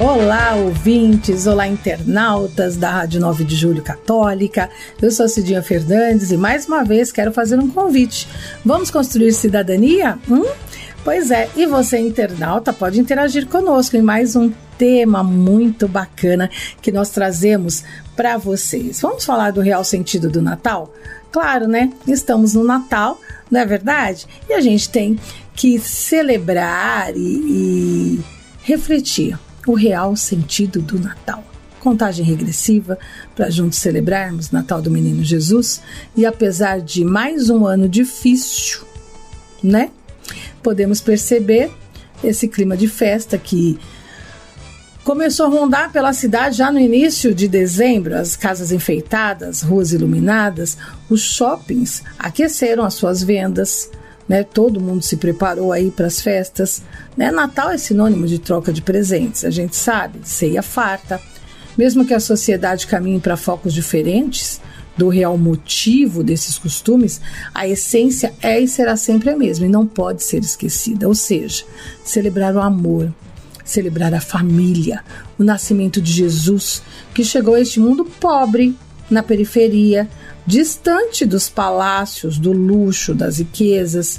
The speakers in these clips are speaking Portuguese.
Olá, ouvintes, olá, internautas da Rádio 9 de Julho Católica. Eu sou Cidinha Fernandes e mais uma vez quero fazer um convite. Vamos construir cidadania? Hum? Pois é, e você, internauta, pode interagir conosco em mais um tema muito bacana que nós trazemos para vocês. Vamos falar do real sentido do Natal? Claro, né? Estamos no Natal, não é verdade? E a gente tem que celebrar e, e refletir o real sentido do Natal. Contagem regressiva para juntos celebrarmos Natal do Menino Jesus e apesar de mais um ano difícil, né? Podemos perceber esse clima de festa que começou a rondar pela cidade já no início de dezembro, as casas enfeitadas, ruas iluminadas, os shoppings aqueceram as suas vendas, né? Todo mundo se preparou aí para as festas, né? Natal é sinônimo de troca de presentes, a gente sabe, ceia farta. Mesmo que a sociedade caminhe para focos diferentes do real motivo desses costumes, a essência é e será sempre a mesma e não pode ser esquecida. Ou seja, celebrar o amor, celebrar a família, o nascimento de Jesus, que chegou a este mundo pobre, na periferia, distante dos palácios, do luxo, das riquezas.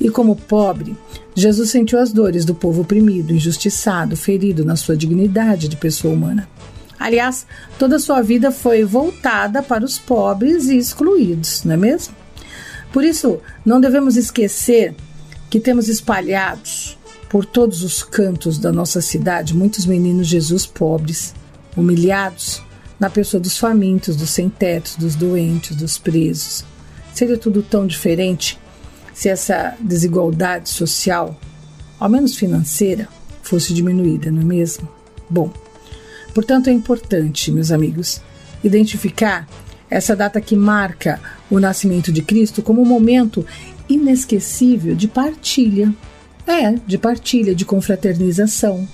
E como pobre, Jesus sentiu as dores do povo oprimido, injustiçado, ferido na sua dignidade de pessoa humana. Aliás, toda a sua vida foi voltada para os pobres e excluídos, não é mesmo? Por isso, não devemos esquecer que temos espalhados por todos os cantos da nossa cidade muitos meninos Jesus pobres, humilhados, na pessoa dos famintos, dos sem-tetos, dos doentes, dos presos. Seria tudo tão diferente se essa desigualdade social, ao menos financeira, fosse diminuída, não é mesmo? Bom, portanto é importante, meus amigos, identificar essa data que marca o nascimento de Cristo como um momento inesquecível de partilha. É, de partilha, de confraternização,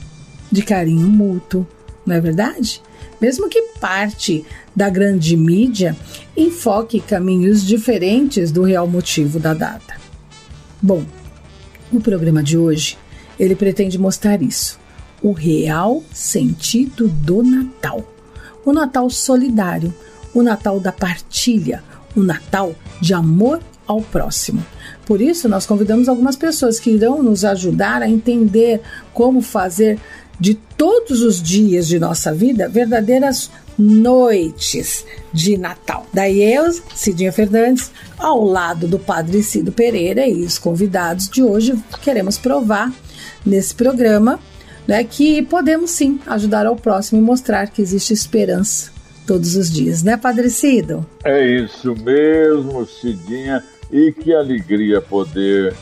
de carinho mútuo, não é verdade? Mesmo que parte da grande mídia enfoque caminhos diferentes do real motivo da data. Bom, o programa de hoje ele pretende mostrar isso, o real sentido do Natal, o Natal solidário, o Natal da partilha, o Natal de amor ao próximo. Por isso, nós convidamos algumas pessoas que irão nos ajudar a entender como fazer de todos os dias de nossa vida verdadeiras noites de Natal. Daí eu, Cidinha Fernandes, ao lado do Padre Cido Pereira e os convidados de hoje, queremos provar nesse programa né, que podemos sim ajudar ao próximo e mostrar que existe esperança todos os dias, né, Padre Cido? É isso mesmo, Cidinha, e que alegria poder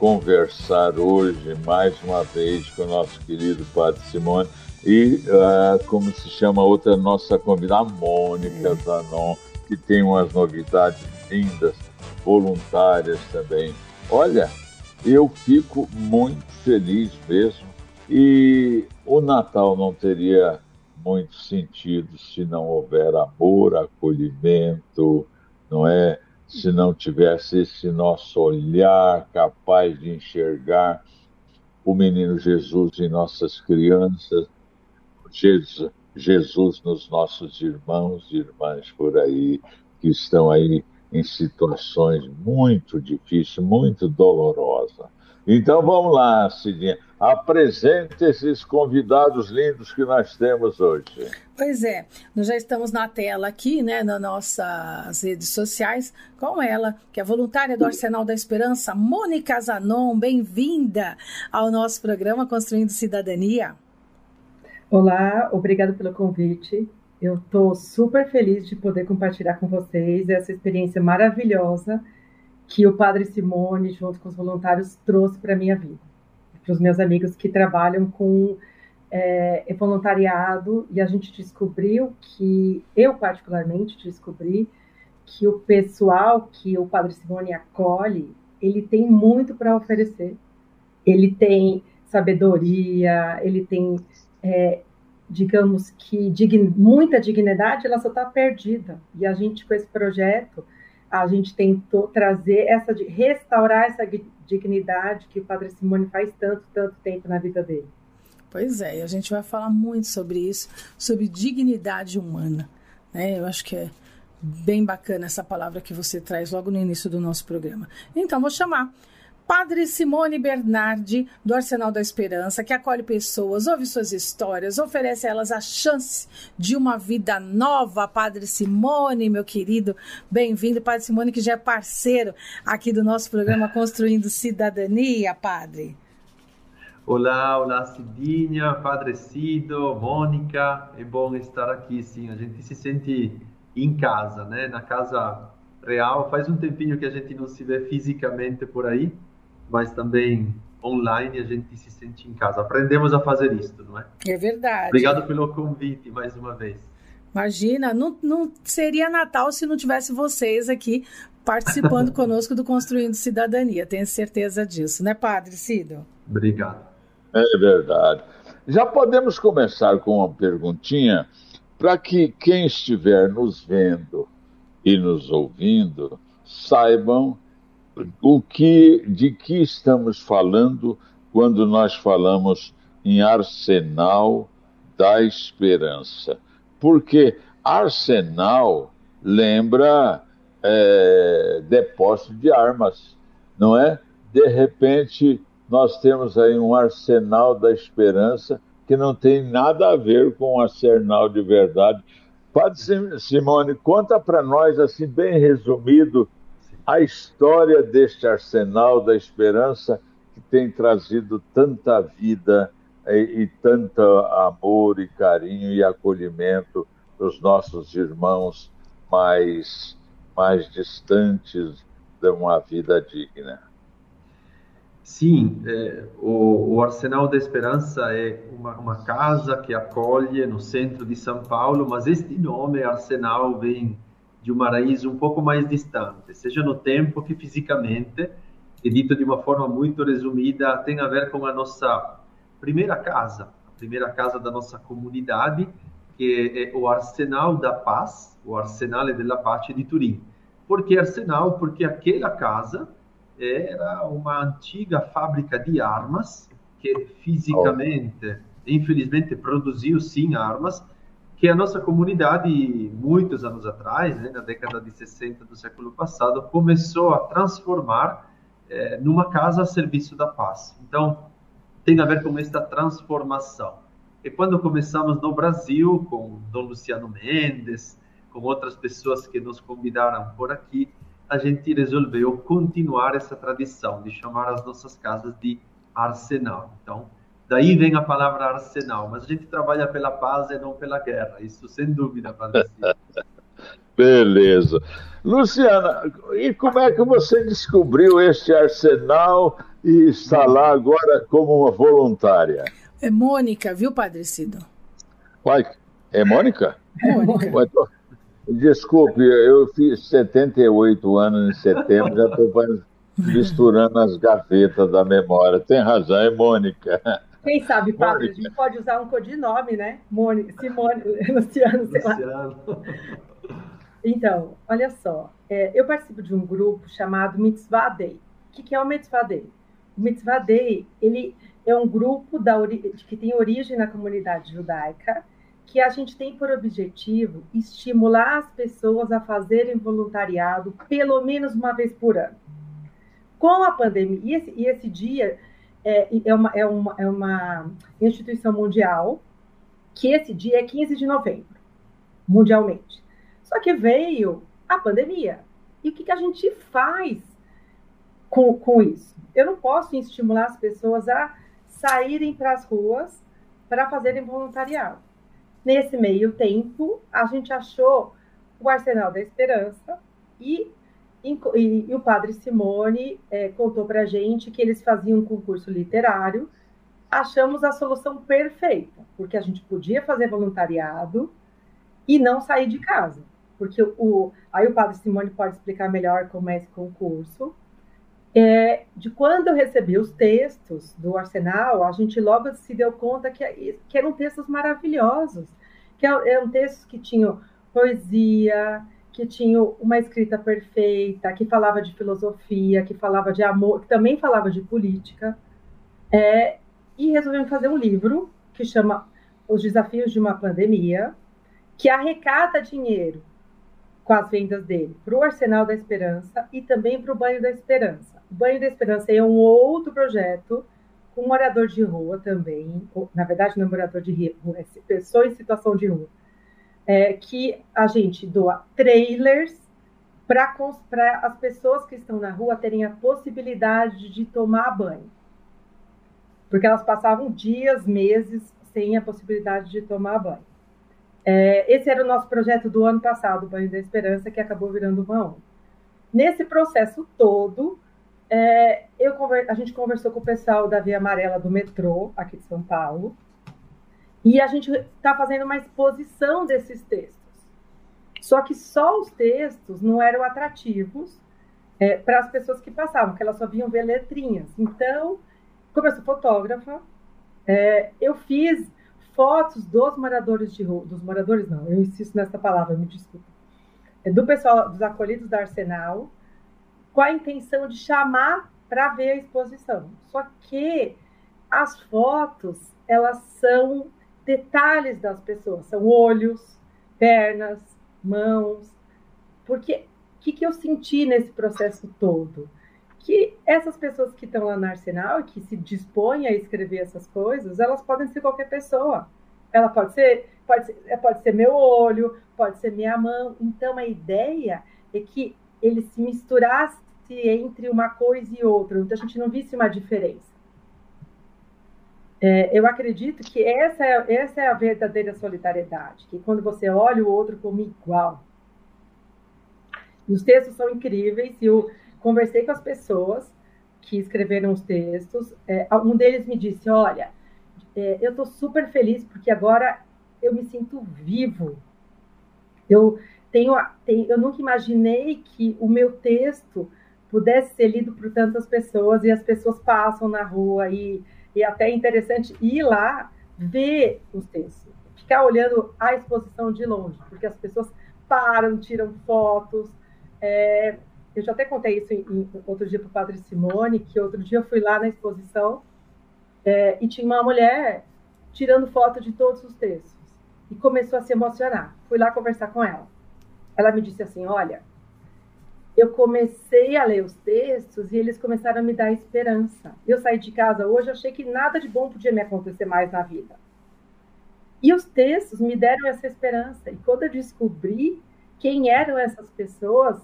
conversar hoje mais uma vez com o nosso querido Padre Simone e uh, como se chama outra nossa convidada, a Mônica Zanon, que tem umas novidades lindas, voluntárias também. Olha, eu fico muito feliz mesmo e o Natal não teria muito sentido se não houver amor, acolhimento, não é? Se não tivesse esse nosso olhar capaz de enxergar o menino Jesus em nossas crianças, Jesus, Jesus nos nossos irmãos e irmãs por aí, que estão aí em situações muito difíceis, muito dolorosas. Então vamos lá, Cidinha. Apresente esses convidados lindos que nós temos hoje. Pois é, nós já estamos na tela aqui, né, nas nossas redes sociais, com ela, que é voluntária do Arsenal da Esperança, Mônica Zanon. Bem-vinda ao nosso programa Construindo Cidadania. Olá, obrigada pelo convite. Eu estou super feliz de poder compartilhar com vocês essa experiência maravilhosa que o Padre Simone, junto com os voluntários, trouxe para a minha vida para os meus amigos que trabalham com é, voluntariado e a gente descobriu que, eu particularmente descobri, que o pessoal que o Padre Simone acolhe, ele tem muito para oferecer. Ele tem sabedoria, ele tem, é, digamos que, dign, muita dignidade, ela só está perdida. E a gente, com esse projeto, a gente tentou trazer essa, restaurar essa dignidade que o Padre Simone faz tanto, tanto tempo na vida dele. Pois é, e a gente vai falar muito sobre isso, sobre dignidade humana. Né? Eu acho que é bem bacana essa palavra que você traz logo no início do nosso programa. Então, vou chamar Padre Simone Bernardi, do Arsenal da Esperança, que acolhe pessoas, ouve suas histórias, oferece a elas a chance de uma vida nova. Padre Simone, meu querido, bem-vindo. Padre Simone, que já é parceiro aqui do nosso programa Construindo Cidadania, Padre. Olá, olá Cidinha, Padre Cido, Mônica, é bom estar aqui, sim, a gente se sente em casa, né, na casa real, faz um tempinho que a gente não se vê fisicamente por aí, mas também online a gente se sente em casa, aprendemos a fazer isso, não é? É verdade. Obrigado pelo convite mais uma vez. Imagina, não, não seria Natal se não tivesse vocês aqui participando conosco do Construindo Cidadania, tenho certeza disso, né, Padre Cido? Obrigado. É verdade. Já podemos começar com uma perguntinha para que quem estiver nos vendo e nos ouvindo saibam o que de que estamos falando quando nós falamos em arsenal da esperança. Porque arsenal lembra é, depósito de armas, não é? De repente nós temos aí um arsenal da esperança que não tem nada a ver com o arsenal de verdade. Padre Simone, conta para nós, assim, bem resumido, a história deste arsenal da esperança que tem trazido tanta vida e, e tanto amor e carinho e acolhimento dos nossos irmãos mais, mais distantes de uma vida digna. Sim, é, o, o, Arsenal da Esperança é uma, uma, casa que acolhe no centro de São Paulo, mas este nome, Arsenal, vem de uma raiz um pouco mais distante, seja no tempo que fisicamente, e dito de uma forma muito resumida, tem a ver com a nossa primeira casa, a primeira casa da nossa comunidade, que é o Arsenal da Paz, o Arsenale della Pace de Turim. Por que Arsenal? Porque aquela casa era uma antiga fábrica de armas que fisicamente, infelizmente, produziu sim armas que a nossa comunidade, muitos anos atrás, né, na década de 60 do século passado, começou a transformar é, numa casa a serviço da paz. Então, tem a ver com esta transformação. E quando começamos no Brasil, com Dom Luciano Mendes, com outras pessoas que nos convidaram por aqui, a gente resolveu continuar essa tradição de chamar as nossas casas de arsenal. Então, daí vem a palavra arsenal, mas a gente trabalha pela paz e não pela guerra, isso sem dúvida, Padre Beleza. Luciana, e como é que você descobriu este arsenal e está lá agora como uma voluntária? É Mônica, viu, Padre Cido? Uai, é Mônica? Mônica. Desculpe, eu fiz 78 anos em setembro, já estou misturando as gavetas da memória. Tem razão, é Mônica. Quem sabe, Mônica. a gente pode usar um codinome, né? Mônica, Simone, Luciano, sei Luciano. lá. Então, olha só, é, eu participo de um grupo chamado Mitzvah Day. O que, que é o Mitzvah Day? O Mitzvah Day, ele é um grupo da, que tem origem na comunidade judaica, que a gente tem por objetivo estimular as pessoas a fazerem voluntariado pelo menos uma vez por ano. Com a pandemia, e esse, e esse dia é, é, uma, é, uma, é uma instituição mundial, que esse dia é 15 de novembro, mundialmente. Só que veio a pandemia. E o que, que a gente faz com, com isso? Eu não posso estimular as pessoas a saírem para as ruas para fazerem voluntariado. Nesse meio tempo, a gente achou o Arsenal da Esperança e, e, e o padre Simone é, contou para a gente que eles faziam um concurso literário. Achamos a solução perfeita, porque a gente podia fazer voluntariado e não sair de casa. porque o, aí o padre Simone pode explicar melhor como é esse concurso. É, de quando eu recebi os textos do Arsenal, a gente logo se deu conta que, que eram textos maravilhosos, que eram textos que tinham poesia, que tinham uma escrita perfeita, que falava de filosofia, que falava de amor, que também falava de política. É, e resolvemos fazer um livro que chama Os Desafios de uma Pandemia, que arrecada dinheiro com as vendas dele para o Arsenal da Esperança e também para o Banho da Esperança. O Banho da Esperança é um outro projeto com morador de rua também, na verdade não é morador de rua, é pessoa em situação de rua, é, que a gente doa trailers para as pessoas que estão na rua terem a possibilidade de tomar banho. Porque elas passavam dias, meses sem a possibilidade de tomar banho. É, esse era o nosso projeto do ano passado, o Banho da Esperança, que acabou virando uma ONG. Nesse processo todo, é, eu, a gente conversou com o pessoal da Via Amarela do metrô, aqui de São Paulo, e a gente está fazendo uma exposição desses textos. Só que só os textos não eram atrativos é, para as pessoas que passavam, que elas só viam ver letrinhas. Então, como eu sou fotógrafa, é, eu fiz fotos dos moradores de rua, dos moradores não, eu insisto nessa palavra, me desculpa, é, do pessoal dos acolhidos da Arsenal, com a intenção de chamar para ver a exposição. Só que as fotos, elas são detalhes das pessoas, são olhos, pernas, mãos, porque o que, que eu senti nesse processo todo? que essas pessoas que estão lá no arsenal que se dispõem a escrever essas coisas, elas podem ser qualquer pessoa. Ela pode ser, pode ser, é, pode ser meu olho, pode ser minha mão. Então a ideia é que ele se misturasse entre uma coisa e outra, então a gente não visse uma diferença. É, eu acredito que essa é, essa é a verdadeira solidariedade, que quando você olha o outro como igual. E os textos são incríveis e o, conversei com as pessoas que escreveram os textos. É, um deles me disse: Olha, é, eu estou super feliz porque agora eu me sinto vivo. Eu tenho, tenho, eu nunca imaginei que o meu texto pudesse ser lido por tantas pessoas e as pessoas passam na rua e, e até é interessante ir lá ver os textos, ficar olhando a exposição de longe, porque as pessoas param, tiram fotos. É, eu já até contei isso em, em, outro dia para o Padre Simone, que outro dia eu fui lá na exposição é, e tinha uma mulher tirando foto de todos os textos e começou a se emocionar. Fui lá conversar com ela. Ela me disse assim: Olha, eu comecei a ler os textos e eles começaram a me dar esperança. Eu saí de casa hoje, achei que nada de bom podia me acontecer mais na vida. E os textos me deram essa esperança. E quando eu descobri quem eram essas pessoas,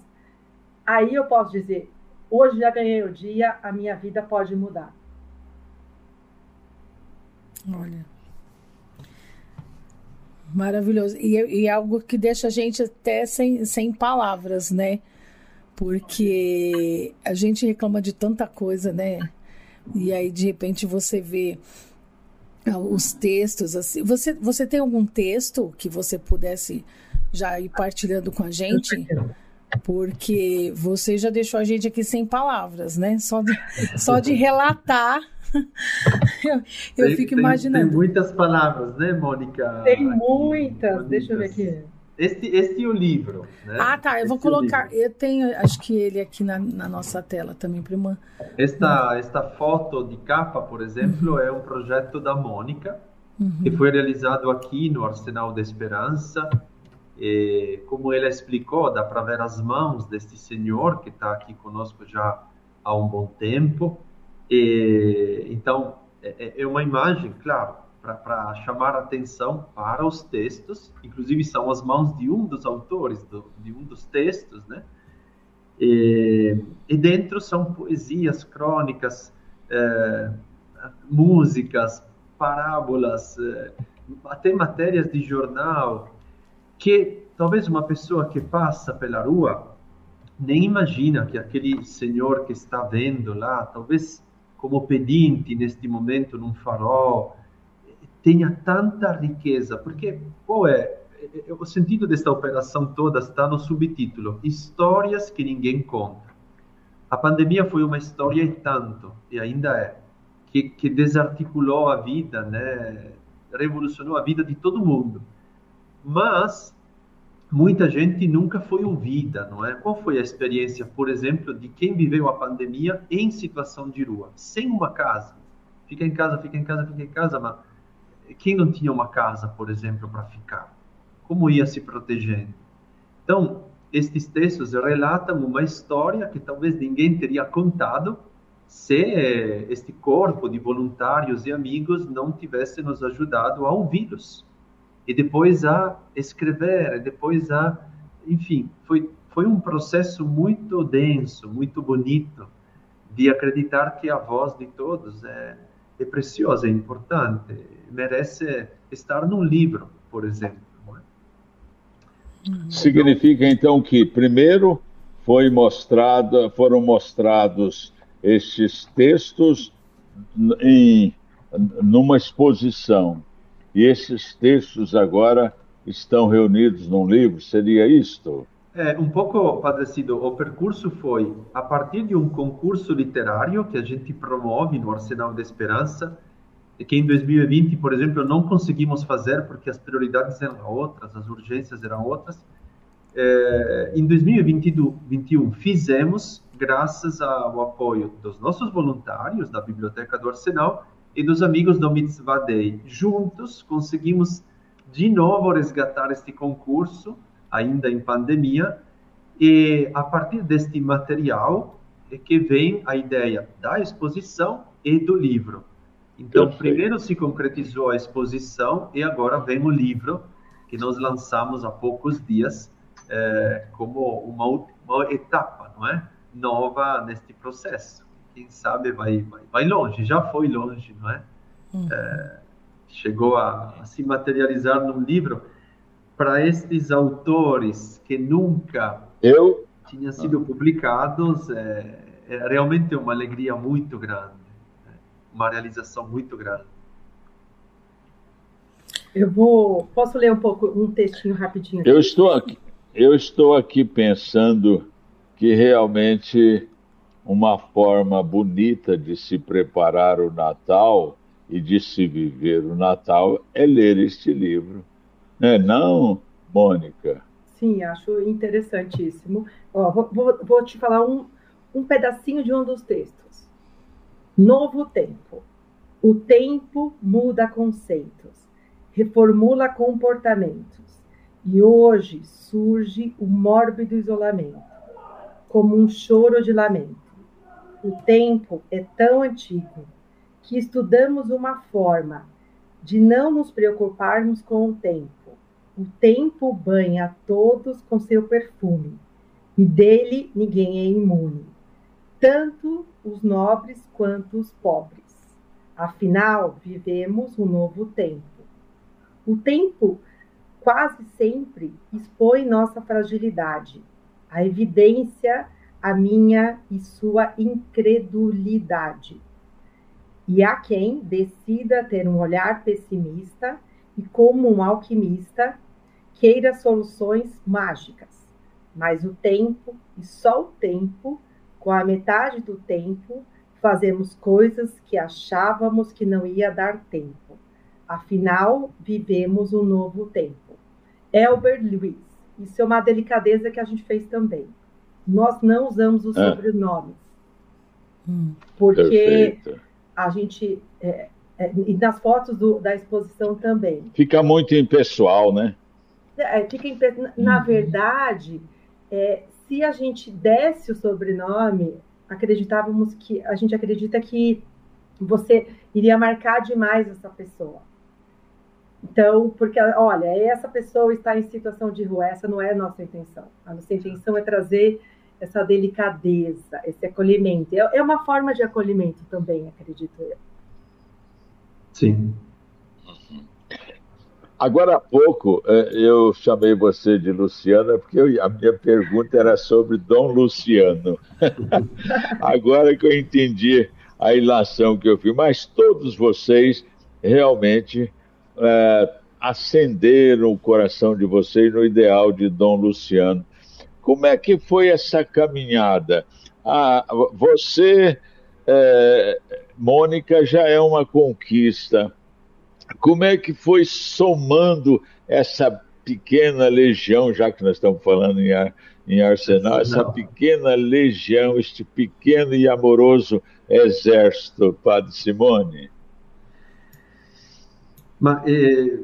aí eu posso dizer: hoje já ganhei o dia, a minha vida pode mudar. Olha. Maravilhoso. E, e é algo que deixa a gente até sem, sem palavras, né? Porque a gente reclama de tanta coisa, né? E aí, de repente, você vê ah, os textos assim. Você, você tem algum texto que você pudesse já ir partilhando com a gente? porque você já deixou a gente aqui sem palavras, né? Só de, só de relatar. eu, eu tem, fico imaginando. Tem muitas palavras, né, Mônica? Tem muitas. Deixa eu ver aqui. Este, este é o livro. Né? Ah, tá. Eu este vou colocar. É eu tenho, acho que ele aqui na, na nossa tela também, prima. Esta, esta foto de capa, por exemplo, uhum. é um projeto da Mônica, uhum. que foi realizado aqui no Arsenal da Esperança e, como ela explicou, dá para ver as mãos deste senhor que está aqui conosco já há um bom tempo. E, então, é, é, é uma imagem, claro, para chamar atenção para os textos, inclusive são as mãos de um dos autores do, de um dos textos, né? E, e dentro são poesias, crônicas, é, músicas, parábolas, é, até matérias de jornal, que talvez uma pessoa que passa pela rua nem imagina que aquele senhor que está vendo lá, talvez como pedinte neste momento num farol, tenha tanta riqueza, porque qual é o sentido desta operação toda está no subtítulo Histórias que ninguém conta. A pandemia foi uma história e tanto, e ainda é, que, que desarticulou a vida, né? revolucionou a vida de todo mundo. Mas muita gente nunca foi ouvida, não é? Qual foi a experiência, por exemplo, de quem viveu a pandemia em situação de rua, sem uma casa? Fica em casa, fica em casa, fica em casa, mas quem não tinha uma casa, por exemplo, para ficar? Como ia se protegendo? Então, estes textos relatam uma história que talvez ninguém teria contado se este corpo de voluntários e amigos não tivesse nos ajudado a ouvi-los e depois a escrever, e depois a, enfim, foi foi um processo muito denso, muito bonito de acreditar que a voz de todos é, é preciosa, é importante, merece estar num livro, por exemplo. É? Significa então que primeiro foi mostrada, foram mostrados estes textos em numa exposição e esses textos agora estão reunidos num livro, seria isto? É, um pouco parecido. O percurso foi a partir de um concurso literário que a gente promove no Arsenal da Esperança, que em 2020, por exemplo, não conseguimos fazer porque as prioridades eram outras, as urgências eram outras. É, em 2021, fizemos, graças ao apoio dos nossos voluntários da Biblioteca do Arsenal e dos amigos do Mitzvah Day. Juntos conseguimos de novo resgatar este concurso, ainda em pandemia, e a partir deste material é que vem a ideia da exposição e do livro. Então, primeiro se concretizou a exposição e agora vem o livro que nós lançamos há poucos dias é, como uma, uma etapa, não é, nova neste processo quem sabe vai, vai, vai longe, já foi longe, não é? Uhum. é chegou a, a, se materializar num livro para estes autores que nunca eu tinham sido publicados é, é realmente uma alegria muito grande? Uma realização muito grande. Eu vou, posso ler um pouco um textinho rapidinho? Eu estou aqui, eu estou aqui pensando que realmente uma forma bonita de se preparar o Natal e de se viver o Natal é ler este livro. Não é não, Mônica? Sim, acho interessantíssimo. Ó, vou, vou, vou te falar um, um pedacinho de um dos textos. Novo tempo. O tempo muda conceitos, reformula comportamentos. E hoje surge o mórbido isolamento, como um choro de lamento o tempo é tão antigo que estudamos uma forma de não nos preocuparmos com o tempo. O tempo banha todos com seu perfume, e dele ninguém é imune, tanto os nobres quanto os pobres. Afinal, vivemos um novo tempo. O tempo quase sempre expõe nossa fragilidade, a evidência a minha e sua incredulidade. E há quem decida ter um olhar pessimista e, como um alquimista, queira soluções mágicas. Mas o tempo, e só o tempo, com a metade do tempo, fazemos coisas que achávamos que não ia dar tempo. Afinal, vivemos um novo tempo. Elber Lewis. Isso é uma delicadeza que a gente fez também nós não usamos os é. sobrenomes. Hum. Porque Perfeito. a gente. É, é, e nas fotos do, da exposição também. Fica muito impessoal, né? É, fica impe... Na uhum. verdade, é, se a gente desse o sobrenome, acreditávamos que. A gente acredita que você iria marcar demais essa pessoa. Então, porque, olha, essa pessoa está em situação de rua, essa não é a nossa intenção. A nossa intenção é trazer essa delicadeza, esse acolhimento. É, é uma forma de acolhimento também, acredito eu. Sim. Agora há pouco é, eu chamei você de Luciana porque a minha pergunta era sobre Dom Luciano. Agora que eu entendi a ilação que eu fiz, mas todos vocês realmente é, acenderam o coração de vocês no ideal de Dom Luciano. Como é que foi essa caminhada? Ah, você, é, Mônica, já é uma conquista. Como é que foi somando essa pequena legião, já que nós estamos falando em, em Arsenal, essa pequena legião, este pequeno e amoroso exército, Padre Simone? Mas, eh,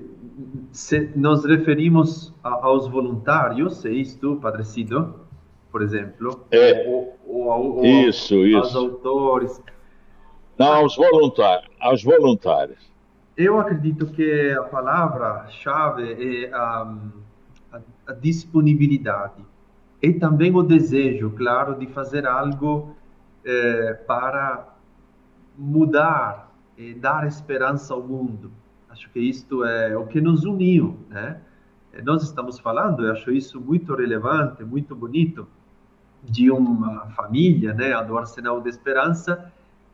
se nos referimos a, aos voluntários, é isto, Padre Cido, por exemplo? É, ou, ou, ou, isso, aos, isso. aos autores? Não, aos voluntários. Aos voluntários. Eu acredito que a palavra-chave é a, a, a, disponibilidade e também o desejo, claro, de fazer algo é, para mudar e dar esperança ao mundo. Acho que isto é o que nos uniu, né? Nós estamos falando, eu acho isso muito relevante, muito bonito, de uma família, né, do Arsenal de Esperança,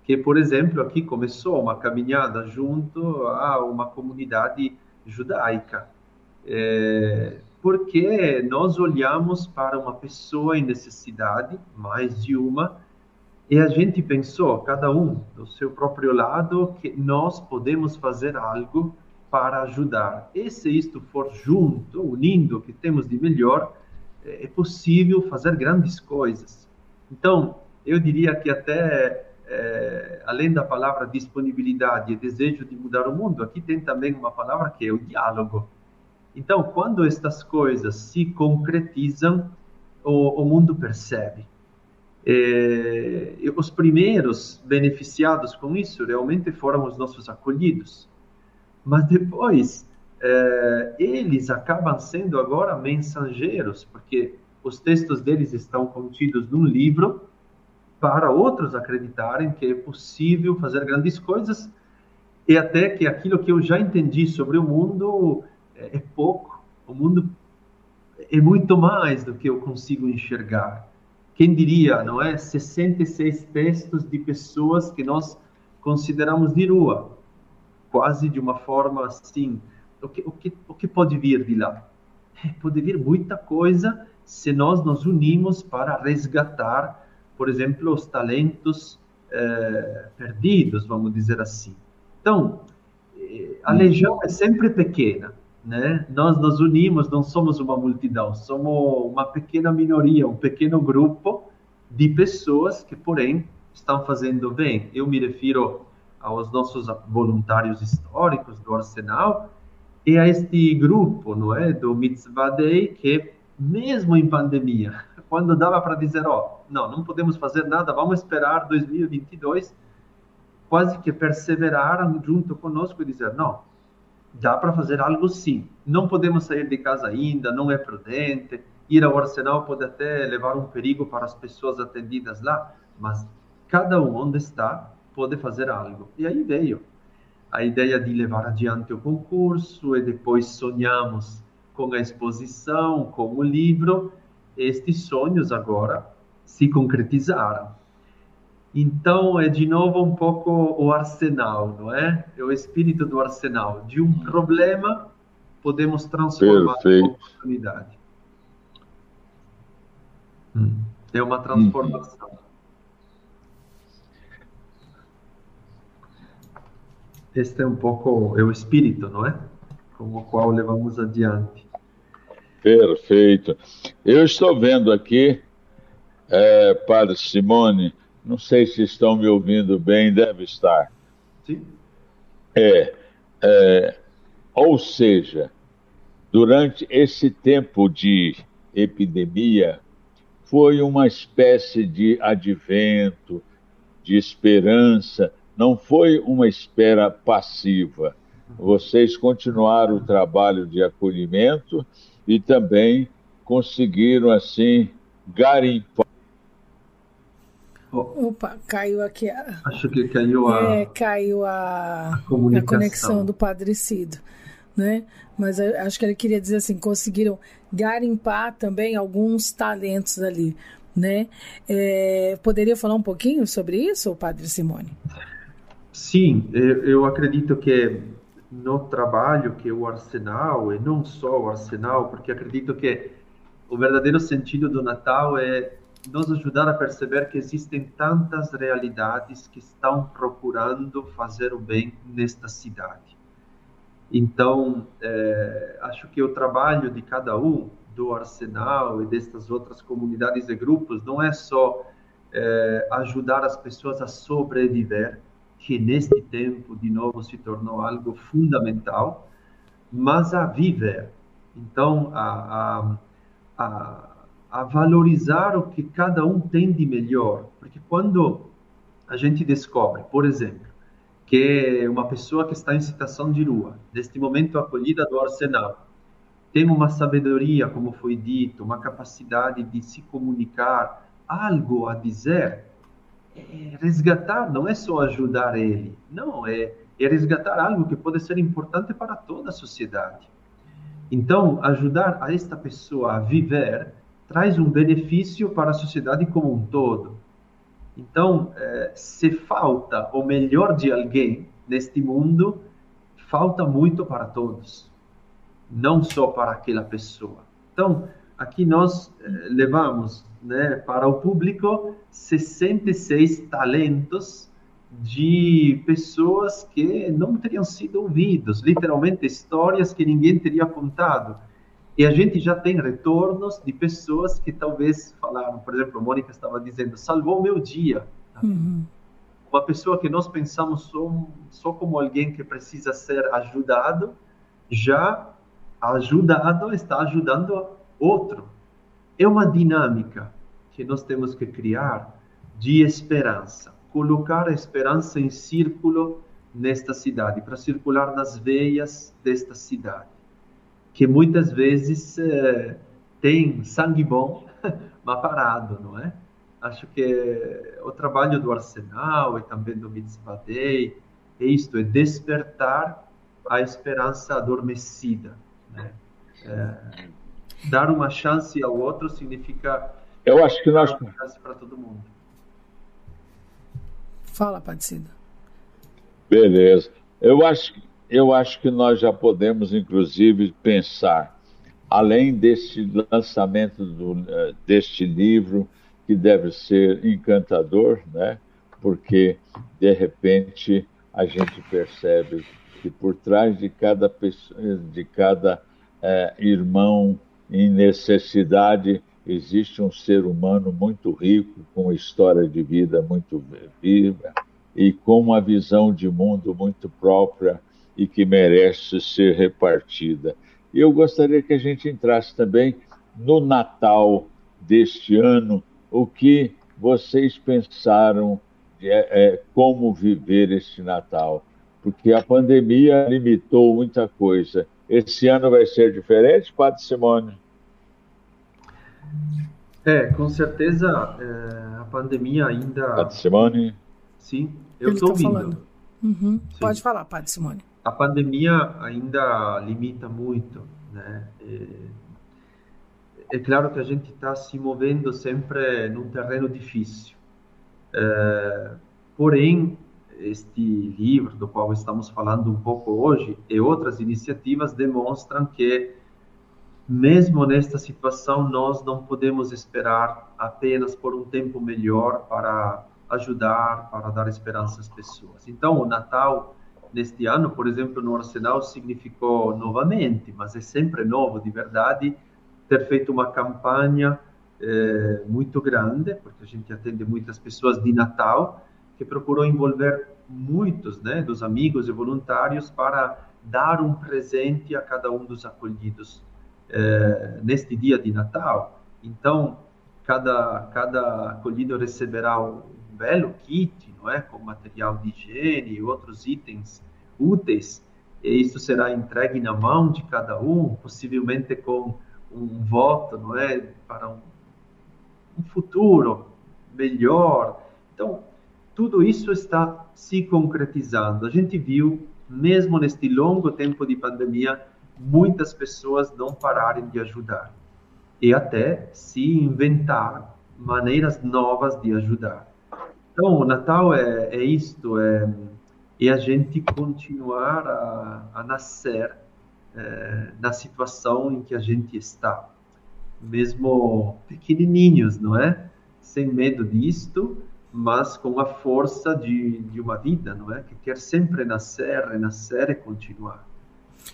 que, por exemplo, aqui começou uma caminhada junto a uma comunidade judaica, é, porque nós olhamos para uma pessoa em necessidade, mais de uma, e a gente pensou, cada um do seu próprio lado, que nós podemos fazer algo para ajudar. E se isto for junto, unindo o que temos de melhor, é possível fazer grandes coisas. Então, eu diria que até é, além da palavra disponibilidade e desejo de mudar o mundo, aqui tem também uma palavra que é o diálogo. Então, quando estas coisas se concretizam, o, o mundo percebe. É, os primeiros beneficiados com isso realmente foram os nossos acolhidos. Mas depois, é, eles acabam sendo agora mensageiros, porque os textos deles estão contidos num livro para outros acreditarem que é possível fazer grandes coisas e até que aquilo que eu já entendi sobre o mundo é, é pouco. O mundo é muito mais do que eu consigo enxergar. Quem diria, não é? 66 textos de pessoas que nós consideramos de rua, quase de uma forma assim. O que, o que, o que pode vir de lá? É, pode vir muita coisa se nós nos unimos para resgatar por exemplo, os talentos eh, perdidos, vamos dizer assim. Então, eh, a legião é sempre pequena, né? Nós nos unimos, não somos uma multidão, somos uma pequena minoria, um pequeno grupo de pessoas que, porém, estão fazendo bem. Eu me refiro aos nossos voluntários históricos do Arsenal e a este grupo, não é, do Mitzvah Day, que mesmo em pandemia, quando dava para dizer, ó, não, não podemos fazer nada, vamos esperar 2022, quase que perseveraram junto conosco e dizer, não, dá para fazer algo sim. Não podemos sair de casa ainda, não é prudente. Ir ao arsenal pode até levar um perigo para as pessoas atendidas lá, mas cada um onde está pode fazer algo. E aí veio a ideia de levar adiante o concurso e depois sonhamos com a exposição, com o livro estes sonhos agora se concretizaram. Então, é de novo um pouco o arsenal, não é? É o espírito do arsenal. De um problema, podemos transformar em oportunidade. Hum. É uma transformação. Este é um pouco é o espírito, não é? Com o qual levamos adiante. Perfeito. Eu estou vendo aqui, é, Padre Simone, não sei se estão me ouvindo bem, deve estar. Sim. É, é, ou seja, durante esse tempo de epidemia, foi uma espécie de advento, de esperança, não foi uma espera passiva. Vocês continuaram o trabalho de acolhimento e também conseguiram, assim, garimpar. Opa, caiu aqui a. Acho que caiu a. É, caiu a, a, a conexão do Padre Cido, né? Mas acho que ele queria dizer assim: conseguiram garimpar também alguns talentos ali, né? É, poderia falar um pouquinho sobre isso, Padre Simone? Sim, eu, eu acredito que no trabalho que é o Arsenal, e não só o Arsenal, porque acredito que o verdadeiro sentido do Natal é nos ajudar a perceber que existem tantas realidades que estão procurando fazer o bem nesta cidade. Então, é, acho que o trabalho de cada um, do Arsenal e destas outras comunidades e grupos, não é só é, ajudar as pessoas a sobreviver, que neste tempo, de novo, se tornou algo fundamental, mas a viver. Então, a, a, a, a valorizar o que cada um tem de melhor. Porque quando a gente descobre, por exemplo, que uma pessoa que está em situação de rua, neste momento acolhida do Arsenal, tem uma sabedoria, como foi dito, uma capacidade de se comunicar, algo a dizer, resgatar, não é só ajudar ele, não, é, é resgatar algo que pode ser importante para toda a sociedade. Então, ajudar a esta pessoa a viver traz um benefício para a sociedade como um todo. Então, é, se falta o melhor de alguém neste mundo, falta muito para todos, não só para aquela pessoa. Então, aqui nós é, levamos né, para o público 66 talentos de pessoas que não teriam sido ouvidos, literalmente histórias que ninguém teria contado. E a gente já tem retornos de pessoas que talvez falaram, por exemplo, a Mônica estava dizendo, salvou meu dia. Uhum. Uma pessoa que nós pensamos só, só como alguém que precisa ser ajudado, já ajudado está ajudando outro é uma dinâmica que nós temos que criar de esperança, colocar a esperança em círculo nesta cidade, para circular nas veias desta cidade, que muitas vezes é, tem sangue bom, mas parado, não é? Acho que o trabalho do Arsenal e também do Mitzvah Day é isto, é despertar a esperança adormecida, né? É, dar uma chance ao outro significa eu acho que nós dar uma chance para todo mundo. Fala, Padecida. Beleza. Eu acho, eu acho que nós já podemos, inclusive, pensar, além deste lançamento do, eh, deste livro, que deve ser encantador, né? porque, de repente, a gente percebe que por trás de cada, de cada é, irmão em necessidade, existe um ser humano muito rico, com uma história de vida muito viva e com uma visão de mundo muito própria e que merece ser repartida. E eu gostaria que a gente entrasse também no Natal deste ano, o que vocês pensaram de é, é, como viver este Natal, porque a pandemia limitou muita coisa esse ano vai ser diferente, Padre Simone? É, com certeza é, a pandemia ainda. Padre Simone? Sim, eu estou tá ouvindo. Uhum. Pode falar, Padre Simone. A pandemia ainda limita muito, né? É, é claro que a gente está se movendo sempre num terreno difícil. É, porém, este livro do qual estamos falando um pouco hoje e outras iniciativas demonstram que mesmo nesta situação nós não podemos esperar apenas por um tempo melhor para ajudar, para dar esperança às pessoas. Então, o Natal neste ano, por exemplo, no Arsenal significou novamente, mas é sempre novo de verdade, ter feito uma campanha eh, muito grande, porque a gente atende muitas pessoas de Natal, que procurou envolver muitos né, dos amigos e voluntários para dar um presente a cada um dos acolhidos é, neste dia de Natal. Então, cada, cada acolhido receberá um belo kit, não é, com material de higiene e outros itens úteis. E isso será entregue na mão de cada um, possivelmente com um voto, não é, para um, um futuro melhor. Então, tudo isso está se concretizando. A gente viu, mesmo neste longo tempo de pandemia, muitas pessoas não pararem de ajudar e até se inventar maneiras novas de ajudar. Então, o Natal é, é isto, é, e a gente continuar a, a nascer é, na situação em que a gente está, mesmo pequenininhos, não é? Sem medo disto, mas com a força de, de uma vida, não é? Que quer sempre nascer, renascer e continuar.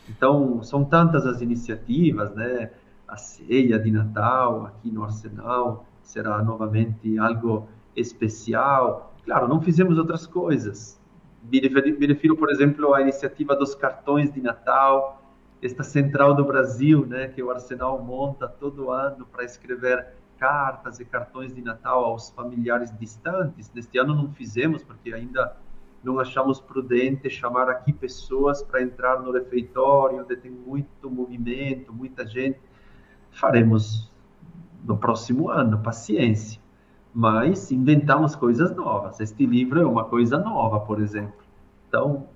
Então, são tantas as iniciativas, né? A ceia de Natal aqui no Arsenal será novamente algo especial. Claro, não fizemos outras coisas. Me refiro, me refiro, por exemplo, à iniciativa dos cartões de Natal, esta central do Brasil, né, que o Arsenal monta todo ano para escrever cartas e cartões de Natal aos familiares distantes. Neste ano não fizemos porque ainda não achamos prudente chamar aqui pessoas para entrar no refeitório, onde tem muito movimento, muita gente. Faremos no próximo ano, paciência. Mas inventamos coisas novas. Este livro é uma coisa nova, por exemplo. Então,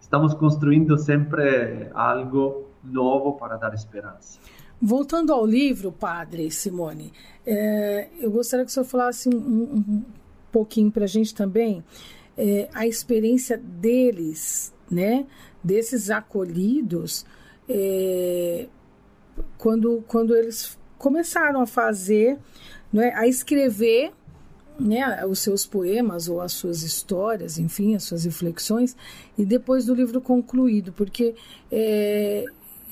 estamos construindo sempre algo novo para dar esperança. Voltando ao livro, padre Simone, é, eu gostaria que o senhor falasse um, um pouquinho para a gente também é, a experiência deles, né, desses acolhidos, é, quando, quando eles começaram a fazer, né, a escrever né, os seus poemas ou as suas histórias, enfim, as suas reflexões, e depois do livro concluído, porque é,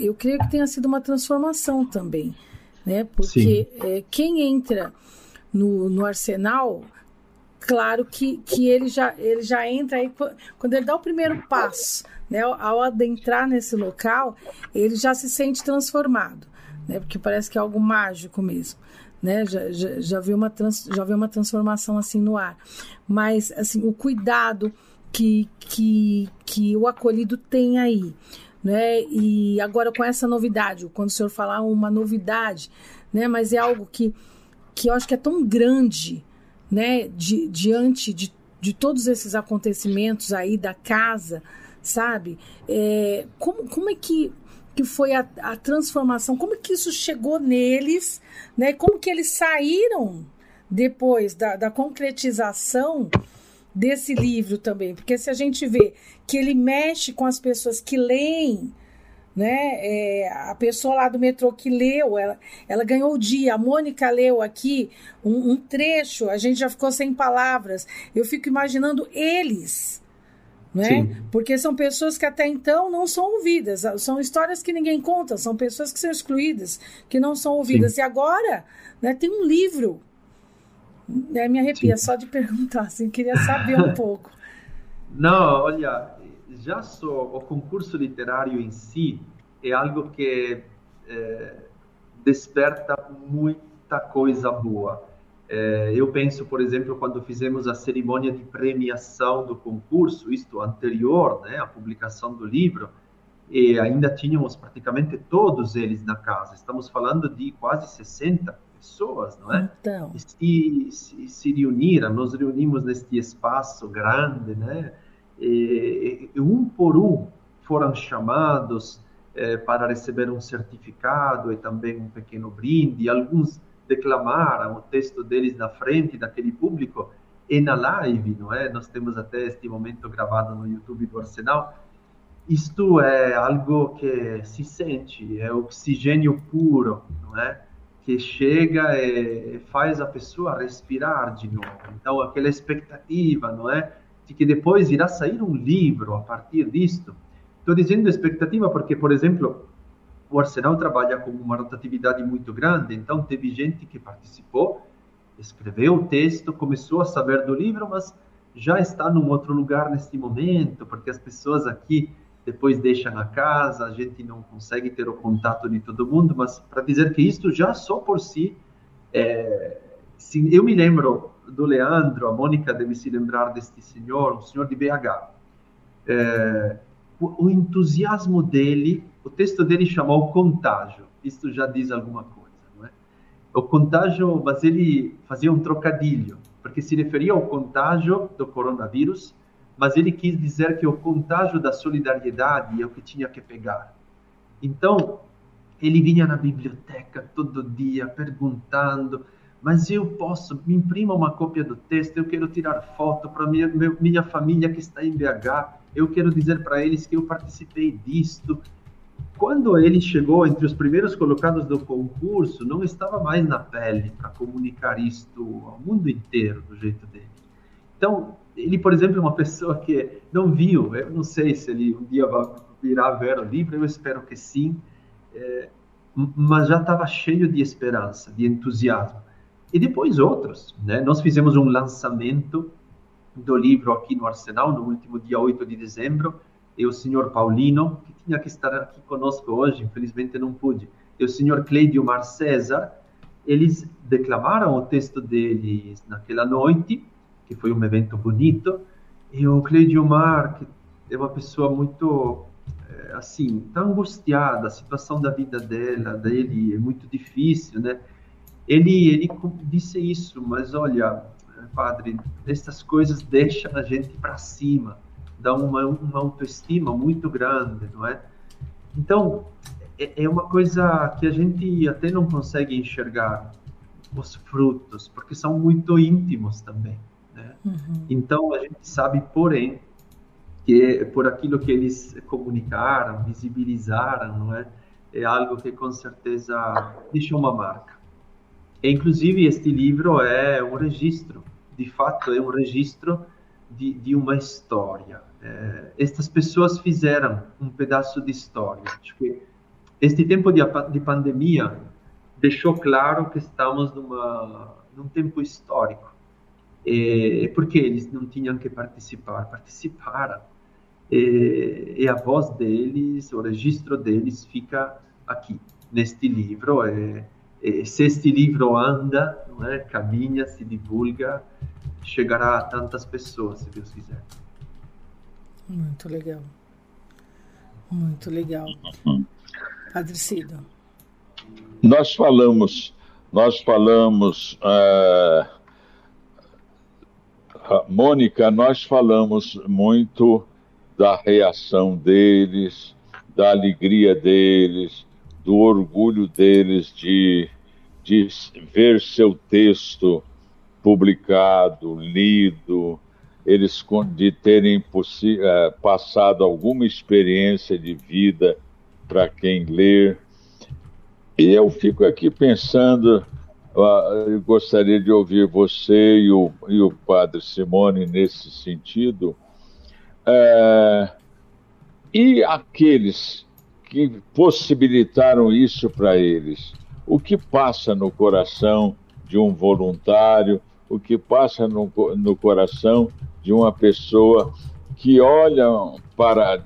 eu creio que tenha sido uma transformação também, né, porque é, quem entra no, no arsenal, claro que, que ele, já, ele já entra aí, quando ele dá o primeiro passo, né, ao adentrar nesse local, ele já se sente transformado, né, porque parece que é algo mágico mesmo né? Já, já, já, vi uma trans, já vi uma transformação assim no ar. Mas assim, o cuidado que, que, que o acolhido tem aí. Né? E agora com essa novidade, quando o senhor falar uma novidade, né? Mas é algo que, que eu acho que é tão grande, né? Di, diante de, de todos esses acontecimentos aí da casa, sabe? É, como, como é que que foi a, a transformação, como que isso chegou neles, né? Como que eles saíram depois da, da concretização desse livro também, porque se a gente vê que ele mexe com as pessoas que leem, né? É, a pessoa lá do metrô que leu, ela, ela ganhou o dia. A Mônica leu aqui um, um, trecho, a gente já ficou sem palavras. Eu fico imaginando eles né? Porque são pessoas que até então não são ouvidas, são histórias que ninguém conta, são pessoas que são excluídas, que não são ouvidas. Sim. E agora, né, tem um livro. Me arrepia Sim. só de perguntar, assim, queria saber um pouco. Não, olha, já só o concurso literário em si é algo que é, desperta muita coisa boa. É, eu penso, por exemplo, quando fizemos a cerimônia de premiação do concurso, isto anterior né, à publicação do livro, e ainda tínhamos praticamente todos eles na casa. Estamos falando de quase 60 pessoas, não é? Então. E se, se reuniram, nos reunimos neste espaço grande, né? E, e um por um foram chamados é, para receber um certificado e também um pequeno brinde. Alguns declamaram o texto deles na frente daquele público e na live, não é? Nós temos até este momento gravado no YouTube do Arsenal. Isto é algo que se sente, é oxigênio puro, não é? Que chega e faz a pessoa respirar de novo. Então, aquela expectativa, não é? De que depois irá sair um livro a partir disto. Estou dizendo expectativa porque, por exemplo, o Arsenal trabalha com uma rotatividade muito grande, então teve gente que participou, escreveu o texto, começou a saber do livro, mas já está num outro lugar neste momento, porque as pessoas aqui depois deixam a casa, a gente não consegue ter o contato de todo mundo, mas para dizer que isto já só por si, é, eu me lembro do Leandro, a Mônica deve se lembrar deste senhor, um senhor de BH, é, o, o entusiasmo dele o texto dele chama O Contágio. Isso já diz alguma coisa, não é? O contágio, mas ele fazia um trocadilho, porque se referia ao contágio do coronavírus, mas ele quis dizer que o contágio da solidariedade é o que tinha que pegar. Então, ele vinha na biblioteca todo dia perguntando, mas eu posso, me imprima uma cópia do texto, eu quero tirar foto para minha, minha família que está em BH eu quero dizer para eles que eu participei disto. Quando ele chegou entre os primeiros colocados do concurso, não estava mais na pele para comunicar isto ao mundo inteiro do jeito dele. Então, ele, por exemplo, é uma pessoa que não viu, eu não sei se ele um dia vai virar ver o livro, eu espero que sim, é, mas já estava cheio de esperança, de entusiasmo. E depois outros, né? Nós fizemos um lançamento do livro aqui no Arsenal, no último dia 8 de dezembro, e o senhor Paulino, que tinha que estar aqui conosco hoje, infelizmente não pude, e o senhor Cleidio Mar César, eles declamaram o texto deles naquela noite, que foi um evento bonito, e o Cleidio Mar, que é uma pessoa muito é, assim, tá angustiada, a situação da vida dela, dele é muito difícil, né? Ele, ele disse isso, mas olha, padre, essas coisas deixam a gente para cima, dá uma, uma autoestima muito grande, não é? Então, é, é uma coisa que a gente até não consegue enxergar os frutos, porque são muito íntimos também. Uhum. Então, a gente sabe, porém, que por aquilo que eles comunicaram, visibilizaram, não é? É algo que com certeza deixa uma marca. E, inclusive, este livro é um registro, de fato, é um registro de, de uma história. É, estas pessoas fizeram um pedaço de história. Acho que este tempo de, de pandemia deixou claro que estamos numa, num tempo histórico. É, porque eles não tinham que participar, participaram. E, e, a voz deles, o registro deles fica aqui, neste livro. É, é, se este livro anda, é? caminha, se divulga, chegará a tantas pessoas, se Deus quiser. Muito legal. Muito legal. Padre Cido. Nós falamos, nós falamos, uh, Mônica, nós falamos muito da reação deles, da alegria deles, do orgulho deles de, de ver seu texto publicado, lido, eles de terem uh, passado alguma experiência de vida para quem ler. E eu fico aqui pensando, eu gostaria de ouvir você e o, e o padre Simone nesse sentido. Uh, e aqueles que possibilitaram isso para eles? O que passa no coração de um voluntário? O que passa no, no coração de uma pessoa que olha para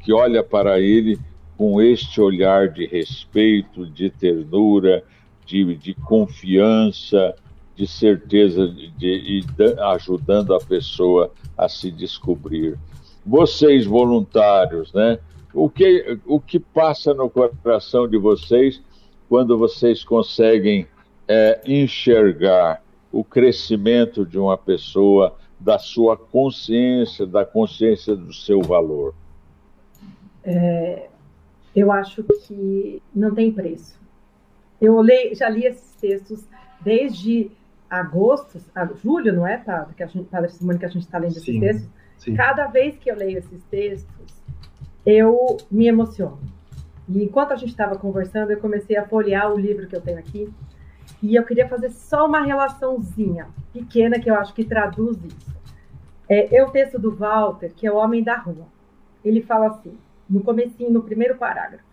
que olha para ele com este olhar de respeito, de ternura, de, de confiança, de certeza, de, de, de, ajudando a pessoa a se descobrir. Vocês, voluntários, né? O que, o que passa no coração de vocês quando vocês conseguem é, enxergar o crescimento de uma pessoa da sua consciência, da consciência do seu valor? É, eu acho que não tem preço. Eu leio, já li esses textos desde agosto, julho, não é, Padre? Que a gente, Padre Simone, que a gente está lendo sim, esses textos. Sim. Cada vez que eu leio esses textos, eu me emociono. E enquanto a gente estava conversando, eu comecei a folhear o livro que eu tenho aqui. E eu queria fazer só uma relaçãozinha pequena que eu acho que traduz isso. É, é o texto do Walter, que é o Homem da Rua. Ele fala assim, no comecinho, no primeiro parágrafo.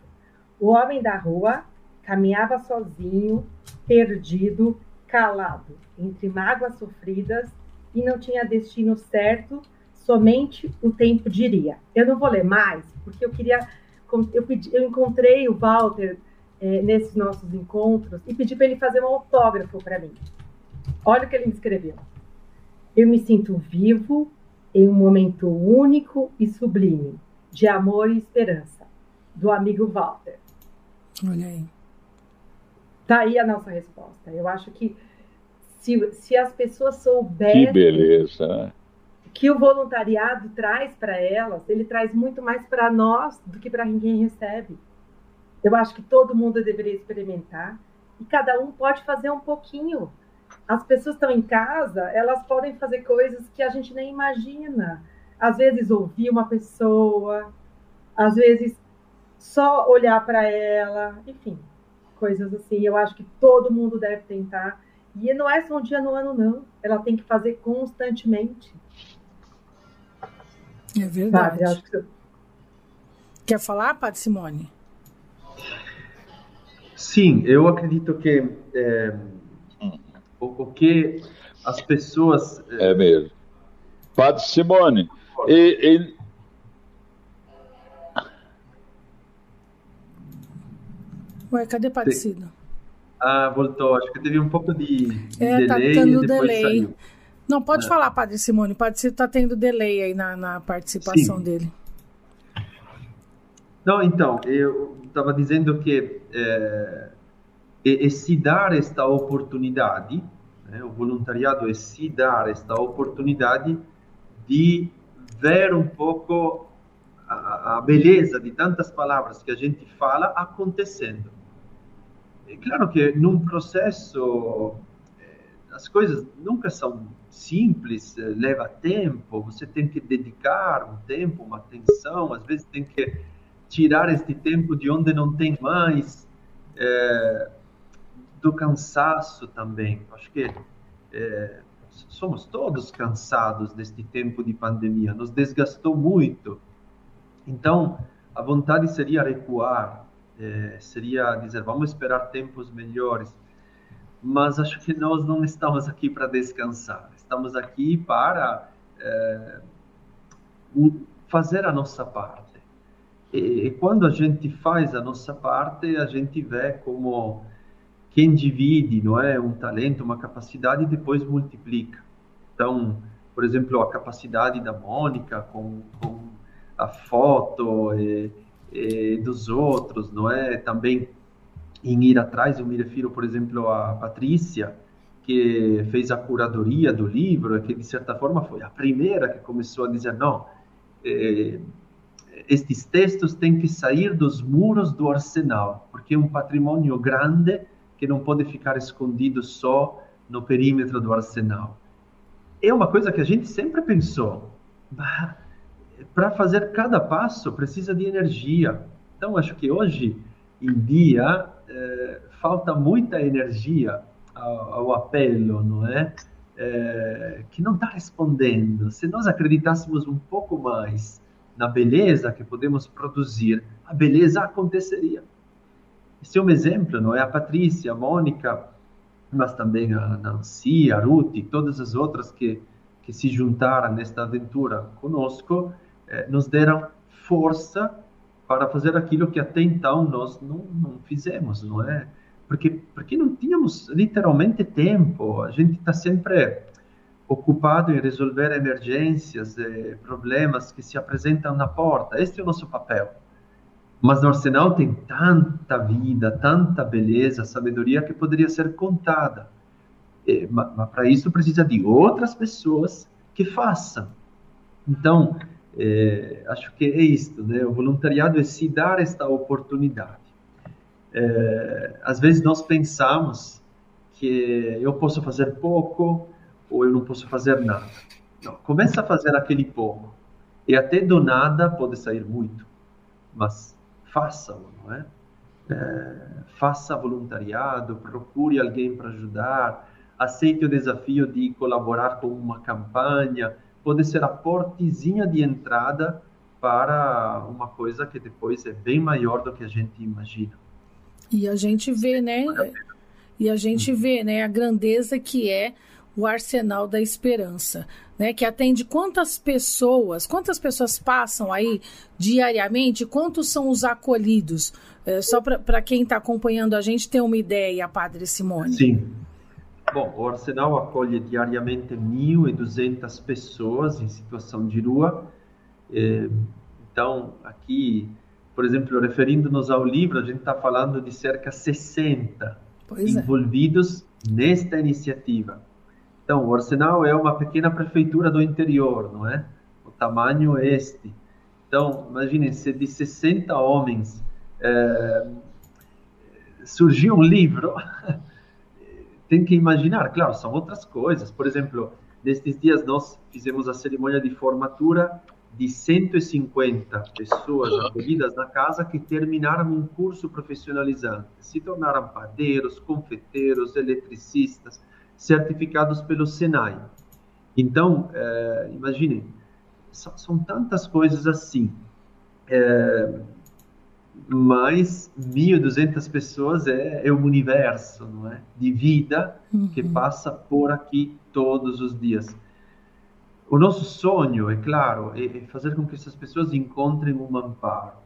O homem da rua caminhava sozinho, perdido, calado, entre mágoas sofridas e não tinha destino certo, somente o tempo diria. Eu não vou ler mais, porque eu queria. Eu, pedi, eu encontrei o Walter é, nesses nossos encontros e pedi para ele fazer um autógrafo para mim. Olha o que ele me escreveu. Eu me sinto vivo em um momento único e sublime de amor e esperança, do amigo Walter. Olha aí. Tá aí a nossa resposta. Eu acho que se, se as pessoas souberem. Que beleza, né? Que o voluntariado traz para elas, ele traz muito mais para nós do que para quem recebe. Eu acho que todo mundo deveria experimentar e cada um pode fazer um pouquinho. As pessoas estão em casa, elas podem fazer coisas que a gente nem imagina. às vezes ouvir uma pessoa, às vezes só olhar para ela, enfim, coisas assim. Eu acho que todo mundo deve tentar. E não é só um dia no ano, não. Ela tem que fazer constantemente. É verdade. Padre, que... Quer falar, Padre Simone? Sim, eu acredito que é, o, o, que as pessoas. É, é mesmo. Padre Simone, e, Ué, cadê Padre Cido? Ah, voltou. Acho que teve um pouco de, de é, tá delay. Tá tendo delay. Saiu. Não, pode é. falar, Padre Simone. Padre Cido tá tendo delay aí na, na participação Sim. dele. Não, então, eu estava dizendo que é, é, é, se dar esta oportunidade, né, o voluntariado é se dar esta oportunidade de ver um pouco a, a, beleza de tantas palavras que a gente fala acontecendo. É claro que num processo é, as coisas nunca são simples, é, leva tempo, você tem que dedicar um tempo, uma atenção, às vezes tem que tirar este tempo de onde não tem mais, é, do cansaço também. Acho que somos todos cansados deste tempo de pandemia, nos desgastou muito. Então, a vontade seria recuar, é, seria dizer, vamos esperar tempos melhores. Mas acho que nós não estamos aqui para descansar, estamos aqui para é, fazer a nossa parte. E, e, quando a gente faz a nossa parte, a gente vê como quem divide, não é, um talento, uma capacidade, depois multiplica. Então, por exemplo, a capacidade da Mônica com, com a foto e, e dos outros, não é? Também em ir atrás, eu me refiro, por exemplo, a Patrícia, que fez a curadoria do livro, que de certa forma foi a primeira que começou a dizer: não, eh, estes textos têm que sair dos muros do arsenal, porque é um patrimônio grande que não pode ficar escondido só no perímetro do arsenal. É uma coisa que a gente sempre pensou. Para fazer cada passo precisa de energia. Então, acho que hoje em dia eh, falta muita energia ao, ao apelo, não é? é que não está respondendo. Se nós acreditássemos um pouco mais na beleza que podemos produzir, a beleza aconteceria. Esse é um exemplo, não é? A Patrícia, a Mônica, mas também a Nancy, a Ruth e todas as outras que, que se juntaram nesta aventura conosco, eh, nos deram força para fazer aquilo que até então nós não, não fizemos, não é? Porque, porque não tínhamos literalmente tempo, a gente está sempre ocupado em resolver emergências, eh, problemas que se apresentam na porta. Este é o nosso papel. Mas no arsenal tem tanta vida, tanta beleza, sabedoria que poderia ser contada. Eh, mas, mas para isso precisa de outras pessoas que façam. Então, eh, acho que é isto, né? O voluntariado é se dar esta oportunidade. Eh, às vezes nós pensamos que eu posso fazer pouco, ou eu não posso fazer nada. Não, começa a fazer aquele pouco. E até do nada pode sair muito. Mas faça-o, não é? é? Faça voluntariado, procure alguém para ajudar, aceite o desafio de colaborar com uma campanha. Pode ser a portezinha de entrada para uma coisa que depois é bem maior do que a gente imagina. E a gente vê, né? E a gente vê, né, a grandeza que é o Arsenal da Esperança, né, que atende quantas pessoas, quantas pessoas passam aí diariamente, quantos são os acolhidos? É, só para quem está acompanhando a gente ter uma ideia, Padre Simone. Sim. Bom, o Arsenal acolhe diariamente 1.200 pessoas em situação de rua. É, então, aqui, por exemplo, referindo-nos ao livro, a gente está falando de cerca de 60 pois é. envolvidos é. nesta iniciativa. Então, o Arsenal é uma pequena prefeitura do interior, não é? O tamanho é este. Então, imaginem, se de 60 homens é, surgiu um livro, tem que imaginar, claro, são outras coisas. Por exemplo, nestes dias nós fizemos a cerimônia de formatura de 150 pessoas acolhidas na casa que terminaram um curso profissionalizante, se tornaram padeiros, confeiteiros, eletricistas, certificados pelo Senai. Então, é, imaginem, são, são, tantas coisas assim. É, mas 1.200 pessoas é, é um universo, não é? De vida uhum. que passa por aqui todos os dias. O nosso sonho, é claro, é, é fazer com que essas pessoas encontrem um amparo,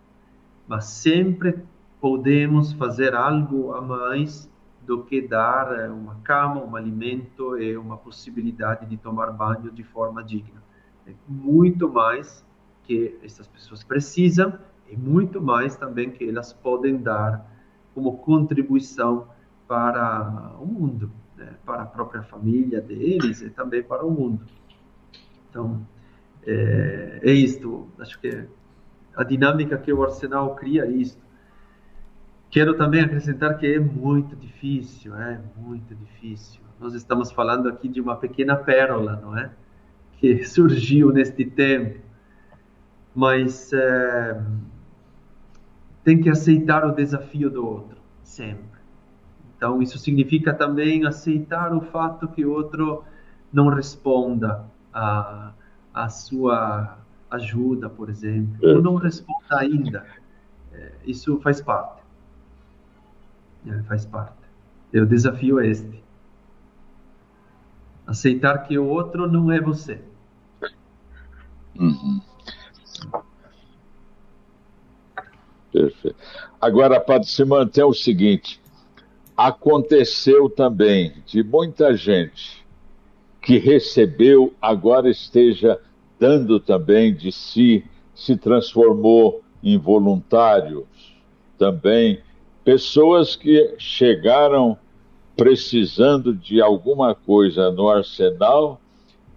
mas sempre podemos fazer algo a mais do que dar eh, uma cama, um alimento e uma possibilidade de tomar banho de forma digna. É muito mais que essas pessoas precisam e muito mais também que elas podem dar como contribuição para o mundo, né? para a própria família deles e também para o mundo. Então, é, é isto. Acho que a dinâmica que o Arsenal cria é isto. Quero também acrescentar que é muito difícil, é muito difícil. Nós estamos falando aqui de uma pequena pérola, não é? Que surgiu neste tempo. Mas é, tem que aceitar o desafio do outro, sempre. Então, isso significa também aceitar o fato que o outro não responda a, a sua ajuda, por exemplo, ou não responda ainda. É, isso faz parte. É, faz parte. E o desafio é este. Aceitar que o outro não é você. Uhum. Perfeito. Agora, Padre Simão, tem o seguinte: aconteceu também de muita gente que recebeu, agora esteja dando também de si, se transformou em voluntários também. Pessoas que chegaram precisando de alguma coisa no arsenal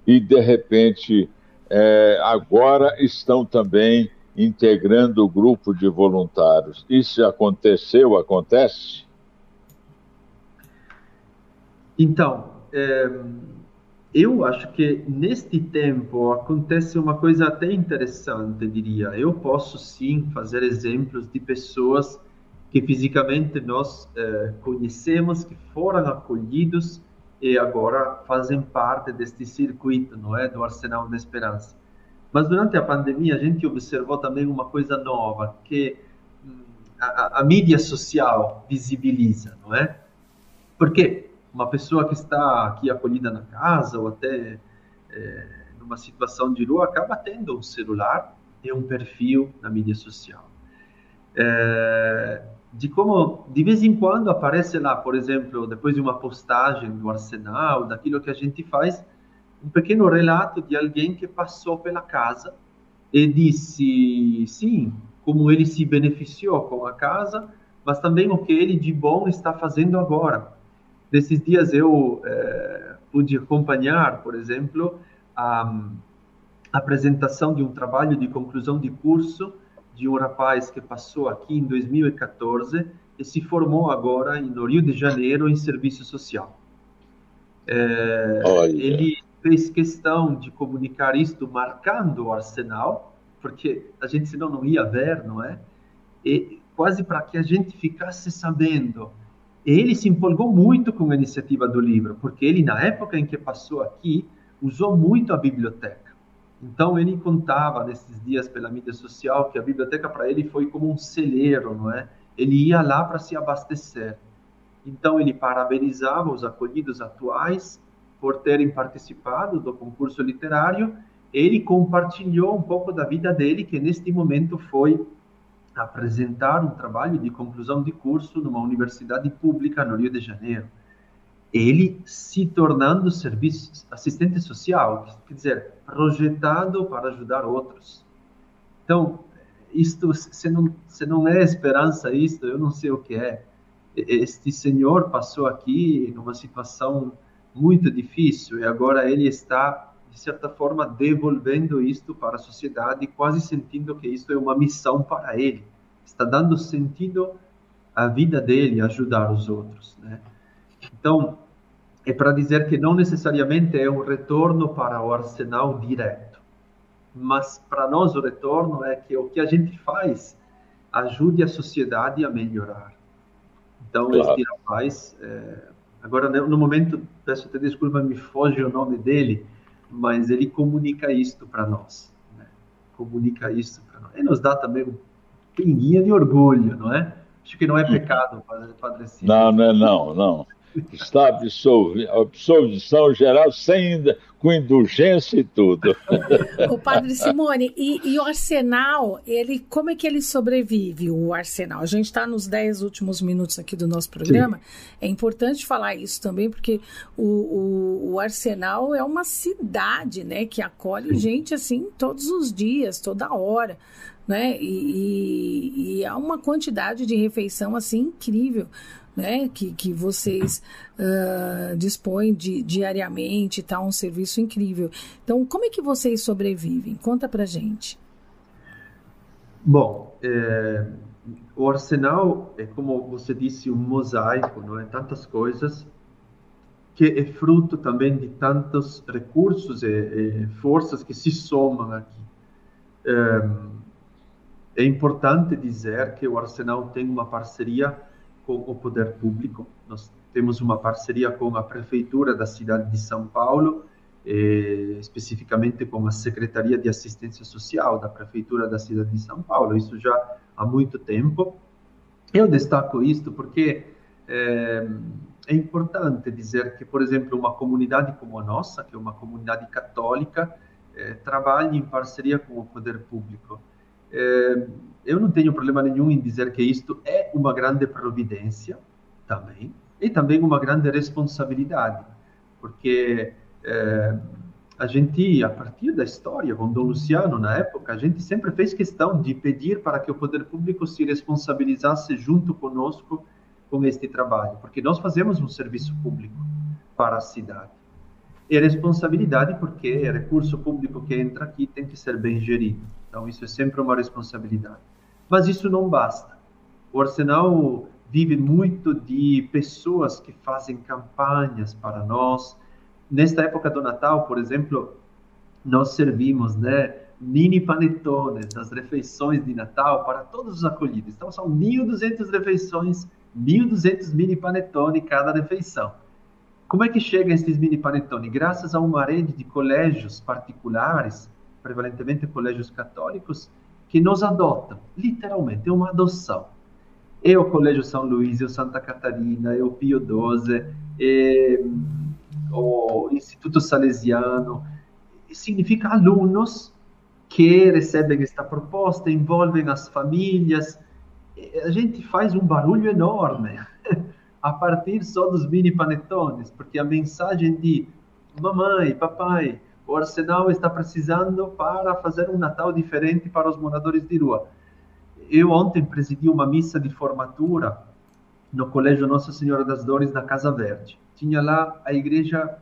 e, de repente, é, agora estão também integrando o grupo de voluntários. Isso aconteceu, acontece? Então, é, eu acho que neste tempo acontece uma coisa até interessante, diria. Eu posso sim fazer exemplos de pessoas que fisicamente nós é, conhecemos, que foram acolhidos e agora fazem parte deste circuito, não é, do Arsenal da Esperança. Mas durante a pandemia a gente observou também uma coisa nova, que hum, a, a, mídia social visibiliza, não é? Porque uma pessoa que está aqui acolhida na casa ou até é, numa situação de rua acaba tendo um celular e um perfil na mídia social. É, de como de vez em quando aparece lá, por exemplo, depois de uma postagem do Arsenal, daquilo que a gente faz, um pequeno relato de alguém que passou pela casa e disse, sim, como ele se beneficiou com a casa, mas também o que ele de bom está fazendo agora. Nesses dias eu é, pude acompanhar, por exemplo, a, a apresentação de um trabalho de conclusão de curso de um rapaz que passou aqui em 2014 e se formou agora no Rio de Janeiro em serviço social. É, ele fez questão de comunicar isto marcando o Arsenal, porque a gente senão não ia ver, não é? E quase para que a gente ficasse sabendo. Ele se empolgou muito com a iniciativa do livro, porque ele, na época em que passou aqui, usou muito a biblioteca. Então, ele contava nesses dias pela mídia social que a biblioteca para ele foi como um celeiro, não é? Ele ia lá para se abastecer. Então, ele parabenizava os acolhidos atuais por terem participado do concurso literário, ele compartilhou um pouco da vida dele, que neste momento foi apresentar um trabalho de conclusão de curso numa universidade pública no Rio de Janeiro. Ele se tornando serviço assistente social, quer dizer, projetado para ajudar outros. Então, isto, se não, se não é esperança isto, eu não sei o que é. Este senhor passou aqui numa situação muito difícil e agora ele está de certa forma devolvendo isto para a sociedade, quase sentindo que isto é uma missão para ele. Está dando sentido à vida dele, ajudar os outros, né? Então, é para dizer que não necessariamente é um retorno para o arsenal direto, mas para nós o retorno é que o que a gente faz ajude a sociedade a melhorar. Então, claro. este rapaz, é, agora no momento, peço até desculpa, me foge o nome dele, mas ele comunica isto para nós. Né? Comunica isto para nós. E nos dá também um pinguinha de orgulho, não é? Acho que não é pecado, Padre Cícero. Não, não é não, não está absolvi, absolvição geral sem, com indulgência e tudo. O padre Simone, e, e, o Arsenal, ele, como é que ele sobrevive, o Arsenal? A gente está nos dez últimos minutos aqui do nosso programa. Sim. É importante falar isso também, porque o, o, o, Arsenal é uma cidade, né, que acolhe Sim. gente assim todos os dias, toda hora. Né? E, e, e há uma quantidade de refeição assim incrível né, que, que vocês uh, dispõem de, diariamente, tá um serviço incrível. Então, como é que vocês sobrevivem? Conta pra gente. Bom, é, o arsenal é como você disse um mosaico, não é tantas coisas que é fruto também de tantos recursos e, e forças que se somam aqui. É, é importante dizer que o arsenal tem uma parceria com o poder público. Nós temos uma parceria com a prefeitura da cidade de São Paulo, eh, especificamente com a Secretaria de Assistência Social da prefeitura da cidade de São Paulo. Isso já há muito tempo. Eu destaco isto porque é, é importante dizer que, por exemplo, uma comunidade como a nossa, que é uma comunidade católica, é, trabalha em parceria com o poder público. É, eu não tenho problema nenhum em dizer que isto é uma grande providência também, e também uma grande responsabilidade, porque é, a gente, a partir da história, com Dom Luciano, na época, a gente sempre fez questão de pedir para que o poder público se responsabilizasse junto conosco com este trabalho, porque nós fazemos um serviço público para a cidade. E responsabilidade porque é recurso público que entra aqui tem que ser bem gerido. Então, isso é sempre uma responsabilidade. Mas isso não basta. O Arsenal vive muito de pessoas que fazem campanhas para nós. Nesta época do Natal, por exemplo, nós servimos, né, mini panetones das refeições de Natal para todos os acolhidos. Então, são 1.200 refeições, 1.200 mini panetone cada refeição. Como é que chega esses mini panetone? Graças a uma rede de colégios particulares prevalentemente colégios católicos, que nos adotam, literalmente, é uma adoção. É o Colégio São Luís, é o Santa Catarina, é o Pio XII, é o Instituto Salesiano, significa alunos que recebem esta proposta, envolvem as famílias, a gente faz um barulho enorme a partir só dos mini panetones, porque a mensagem de mamãe, papai, o Arsenal está precisando para fazer um Natal diferente para os moradores de rua. Eu ontem presidi uma missa de formatura no Colégio Nossa Senhora das Dores da Casa Verde. Tinha lá a igreja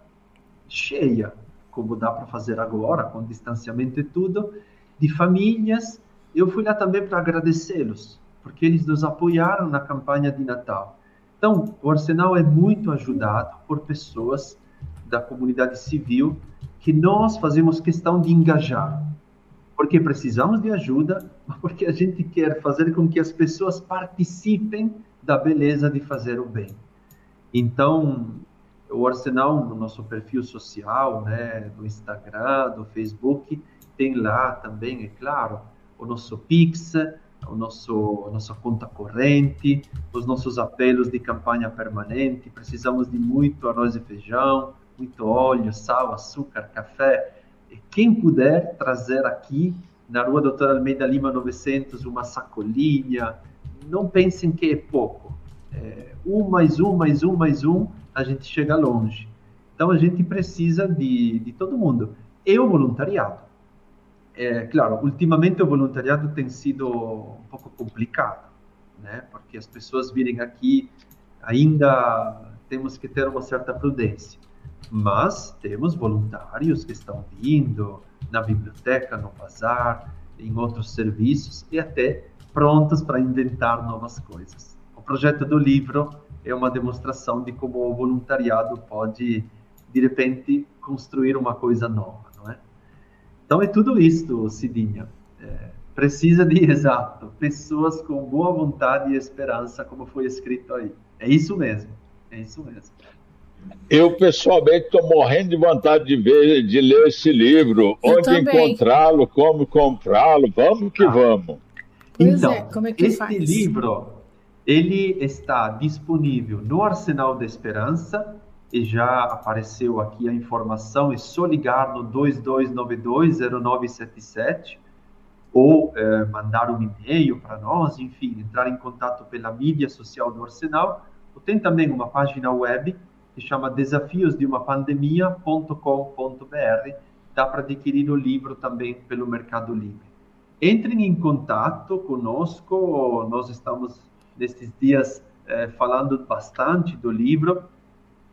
cheia, como dá para fazer agora, com distanciamento e tudo, de famílias. Eu fui lá também para agradecê-los, porque eles nos apoiaram na campanha de Natal. Então, o Arsenal é muito ajudado por pessoas da comunidade civil que nós fazemos questão de engajar, porque precisamos de ajuda, porque a gente quer fazer com que as pessoas participem da beleza de fazer o bem. Então, o Arsenal, no nosso perfil social, né, do Instagram, do Facebook, tem lá também, é claro, o nosso Pix, o nosso, a nossa conta corrente, os nossos apelos de campanha permanente. Precisamos de muito arroz e feijão, muito óleo, sal, açúcar, café. Quem puder trazer aqui na rua Doutor Almeida Lima 900 uma sacolinha, não pensem que é pouco. É, um mais um, mais um, mais um, a gente chega longe. Então a gente precisa de, de todo mundo. E o voluntariado. É, claro, ultimamente o voluntariado tem sido um pouco complicado, né? Porque as pessoas virem aqui ainda temos que ter uma certa prudência mas temos voluntários que estão vindo na biblioteca, no bazar, em outros serviços e até prontos para inventar novas coisas. O projeto do livro é uma demonstração de como o voluntariado pode, de repente, construir uma coisa nova, não é? Então é tudo isto, Cidinha. É, precisa de, exato, pessoas com boa vontade e esperança, como foi escrito aí. É isso mesmo, é isso mesmo. Eu, pessoalmente, estou morrendo de vontade de ver, de ler esse livro. Eu Onde encontrá-lo, como comprá-lo, vamos que ah. vamos. Pois então, é, como é que este faz? livro, ele está disponível no Arsenal da Esperança, e já apareceu aqui a informação, é só ligar no 2292-0977, ou é, mandar um e-mail para nós, enfim, entrar em contato pela mídia social do Arsenal, ou tem também uma página web que chama desafiosdeumapandemia.com.br. Dá para adquirir o livro também pelo Mercado Livre. Entrem em contato conosco, nós estamos nestes dias eh, falando bastante do livro.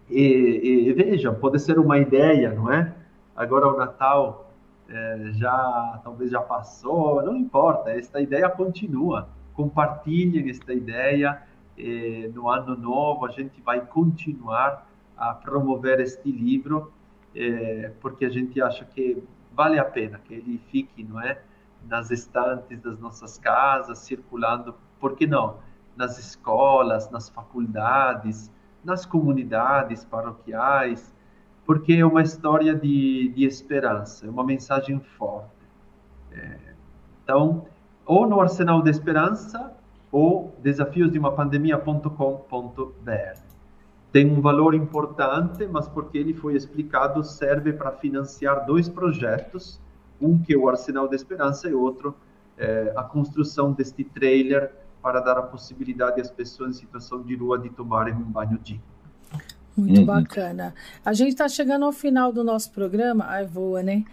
E, e, vejam, pode ser uma ideia, não é? Agora o Natal eh, já talvez já passou, não importa, esta ideia continua. Compartilhem esta ideia. Eh, no ano novo a gente vai continuar a promover este livro, é, porque a gente acha que vale a pena que ele fique, não é, nas estantes das nossas casas, circulando, por que não, nas escolas, nas faculdades, nas comunidades paroquiais, porque é uma história de, de esperança, é uma mensagem forte. É, então, ou no Arsenal da Esperança, ou desafiosdeumapandemia.com.br tem um valor importante, mas porque ele foi explicado, serve para financiar dois projetos, um que é o Arsenal da Esperança e outro é, a construção deste trailer para dar a possibilidade às pessoas em situação de rua de tomarem um banho digno. Muito uhum. bacana. A gente está chegando ao final do nosso programa, ai voa, né?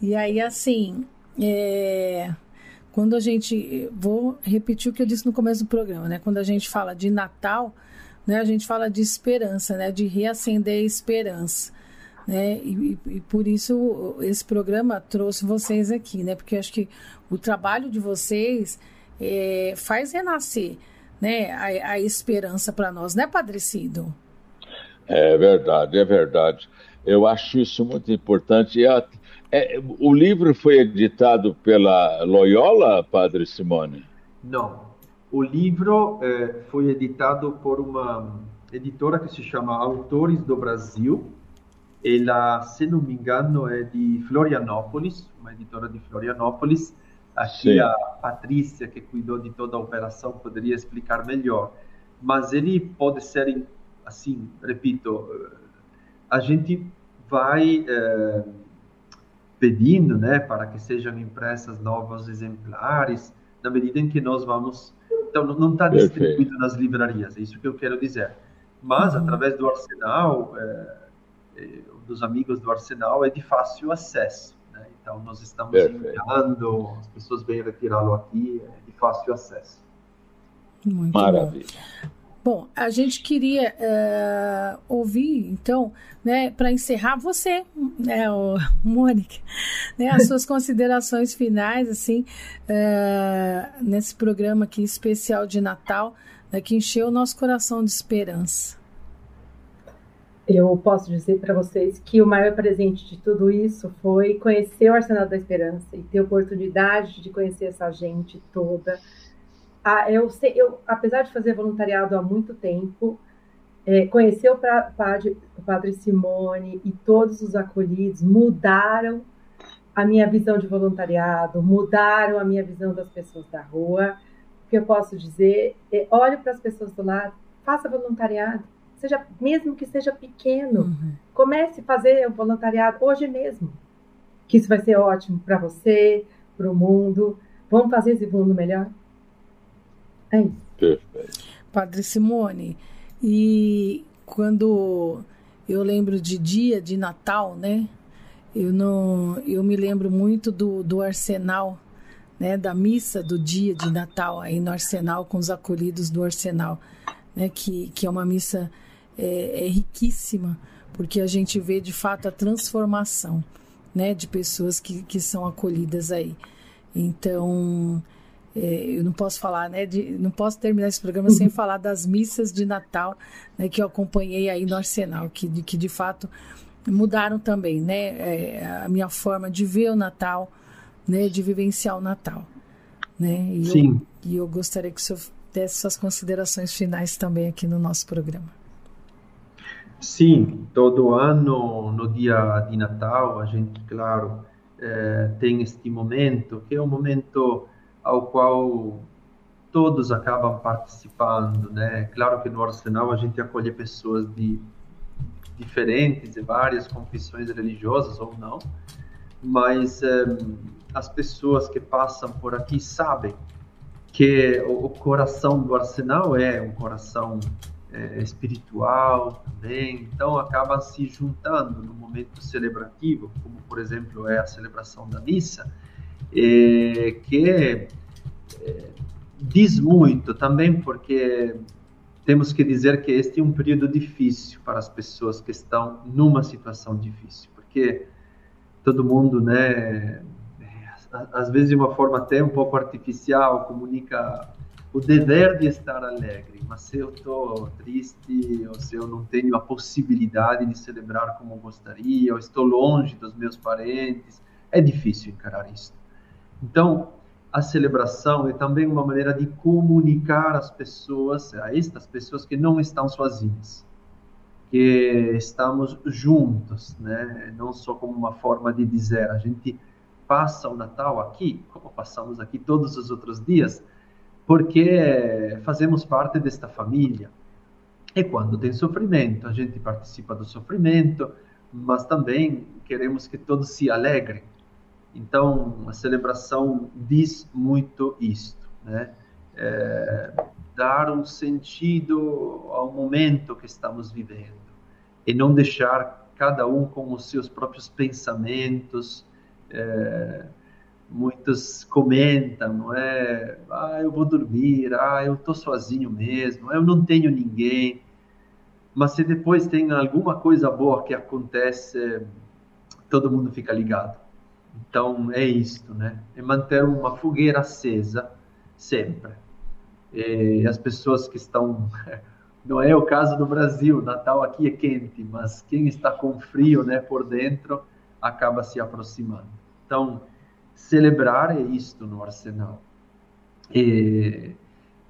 E aí, assim, é... quando a gente. Vou repetir o que eu disse no começo do programa, né? Quando a gente fala de Natal, né? A gente fala de esperança, né? De reacender a esperança. Né? E, e, e, por isso esse programa trouxe vocês aqui, né? Porque acho que o trabalho de vocês é, faz renascer, né? A, a esperança para nós, né, Padre Cido? É verdade, é verdade. Eu acho isso muito importante. É, é, o livro foi editado pela Loyola, Padre Simone? Não, o livro eh, foi editado por uma editora que se chama Autores do Brasil. Ela, se não me engano, é de Florianópolis, uma editora de Florianópolis. Aqui Sim. a Patrícia, que cuidou de toda a operação, poderia explicar melhor. Mas ele pode ser, assim, repito, eh, a gente vai eh, pedindo, né, para que sejam impressas novos exemplares, na medida em que nós vamos então, não está distribuído nas livrarias, é isso que eu quero dizer. Mas, uhum. através do Arsenal, é, é, dos amigos do Arsenal, é de fácil acesso. Né? Então, nós estamos Perfeito. enviando, as pessoas vêm retirá-lo aqui, é de fácil acesso. Muito Maravilha. Bom. Bom, a gente queria uh, ouvir, então, né, para encerrar você, né, o Mônica, né, as suas considerações finais, assim, uh, nesse programa aqui especial de Natal, né, que encheu o nosso coração de esperança. Eu posso dizer para vocês que o maior presente de tudo isso foi conhecer o Arsenal da Esperança e ter a oportunidade de conhecer essa gente toda, ah, eu, sei, eu, apesar de fazer voluntariado há muito tempo, é, conhecer o padre, o padre Simone e todos os acolhidos mudaram a minha visão de voluntariado, mudaram a minha visão das pessoas da rua. O que eu posso dizer é, olhe para as pessoas do lado, faça voluntariado, seja mesmo que seja pequeno, uhum. comece a fazer o voluntariado hoje mesmo, que isso vai ser ótimo para você, para o mundo. Vamos fazer esse mundo melhor. É isso. Perfeito. Padre Simone, e quando eu lembro de dia de Natal, né? Eu não, eu me lembro muito do, do arsenal, né? Da missa do dia de Natal aí no arsenal com os acolhidos do arsenal, né? Que, que é uma missa é, é riquíssima porque a gente vê de fato a transformação, né? De pessoas que, que são acolhidas aí. Então eu não posso falar, né? De, não posso terminar esse programa sem falar das missas de Natal né, que eu acompanhei aí no Arsenal, que, que de fato mudaram também, né? É, a minha forma de ver o Natal, né? De vivenciar o Natal, né? E Sim. Eu, e eu gostaria que o senhor desse suas considerações finais também aqui no nosso programa. Sim, todo ano, no dia de Natal, a gente, claro, é, tem este momento, que é um momento ao qual todos acabam participando, né? Claro que no Arsenal a gente acolhe pessoas de diferentes, de várias confissões religiosas ou não, mas é, as pessoas que passam por aqui sabem que o, o coração do Arsenal é um coração é, espiritual também, então acabam se juntando no momento celebrativo, como por exemplo é a celebração da missa, é, que é, diz muito também porque temos que dizer que este é um período difícil para as pessoas que estão numa situação difícil, porque todo mundo, né, às vezes de uma forma até um pouco artificial, comunica o dever de estar alegre, mas se eu estou triste ou se eu não tenho a possibilidade de celebrar como gostaria, ou estou longe dos meus parentes, é difícil encarar isso. Então, a celebração é também uma maneira de comunicar às pessoas, a estas pessoas que não estão sozinhas, que estamos juntos, né? Não só como uma forma de dizer, a gente passa o Natal aqui, como passamos aqui todos os outros dias, porque fazemos parte desta família. E quando tem sofrimento, a gente participa do sofrimento, mas também queremos que todos se alegrem. Então, a celebração diz muito isto, né? É, dar um sentido ao momento que estamos vivendo e não deixar cada um com os seus próprios pensamentos, é, muitos comentam, não é? Ah, eu vou dormir, ah, eu estou sozinho mesmo, eu não tenho ninguém. Mas se depois tem alguma coisa boa que acontece, todo mundo fica ligado. Então é isto, né? É manter uma fogueira acesa sempre. E as pessoas que estão não é o caso do Brasil, Natal aqui é quente, mas quem está com frio, né, por dentro, acaba se aproximando. Então, celebrar é isto no Arsenal. E,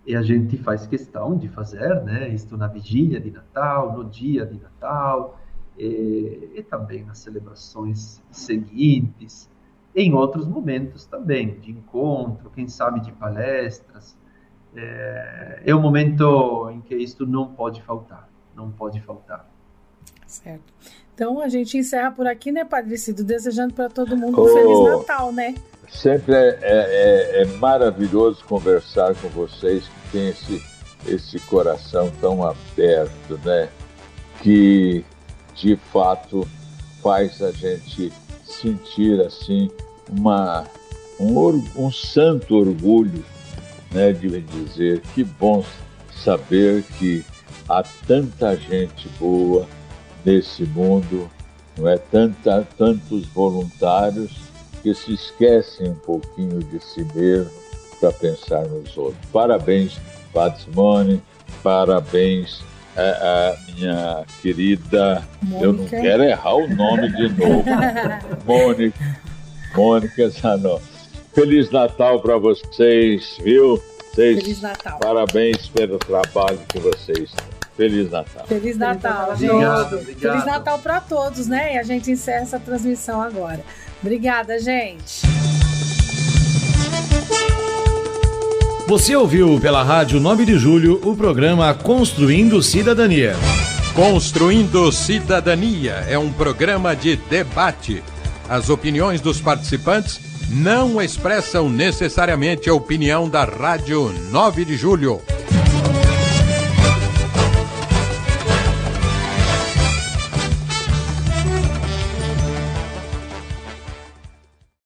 e, a gente faz questão de fazer, né? Isto na vigília de Natal, no dia de Natal, e, e também nas celebrações seguintes, em outros momentos também, de encontro, quem sabe de palestras. É, é um momento em que isto não pode faltar, não pode faltar. Certo. Então a gente encerra por aqui, né, Padre Cido? Desejando para todo mundo um oh, Feliz Natal, né? Sempre é, é, é, maravilhoso conversar com vocês que têm esse, esse coração tão aberto, né? Que de fato faz a gente sentir assim uma, um, um santo orgulho né, de dizer que bom saber que há tanta gente boa nesse mundo, não é? Tanta, tantos voluntários que se esquecem um pouquinho de si mesmo para pensar nos outros. Parabéns, Padre Simone, parabéns a, a, minha querida, Mônica. eu não quero errar o nome de novo, Mônica, Mônica Zanon. Feliz Natal para vocês, viu? Vocês, Feliz Natal. Parabéns pelo trabalho que vocês têm. Feliz Natal. Feliz Natal, gente. Obrigado, obrigado. Feliz Natal para todos, né? E a gente encerra essa transmissão agora. Obrigada, gente. Você ouviu pela Rádio 9 de Julho o programa Construindo Cidadania. Construindo Cidadania é um programa de debate. As opiniões dos participantes não expressam necessariamente a opinião da Rádio 9 de Julho.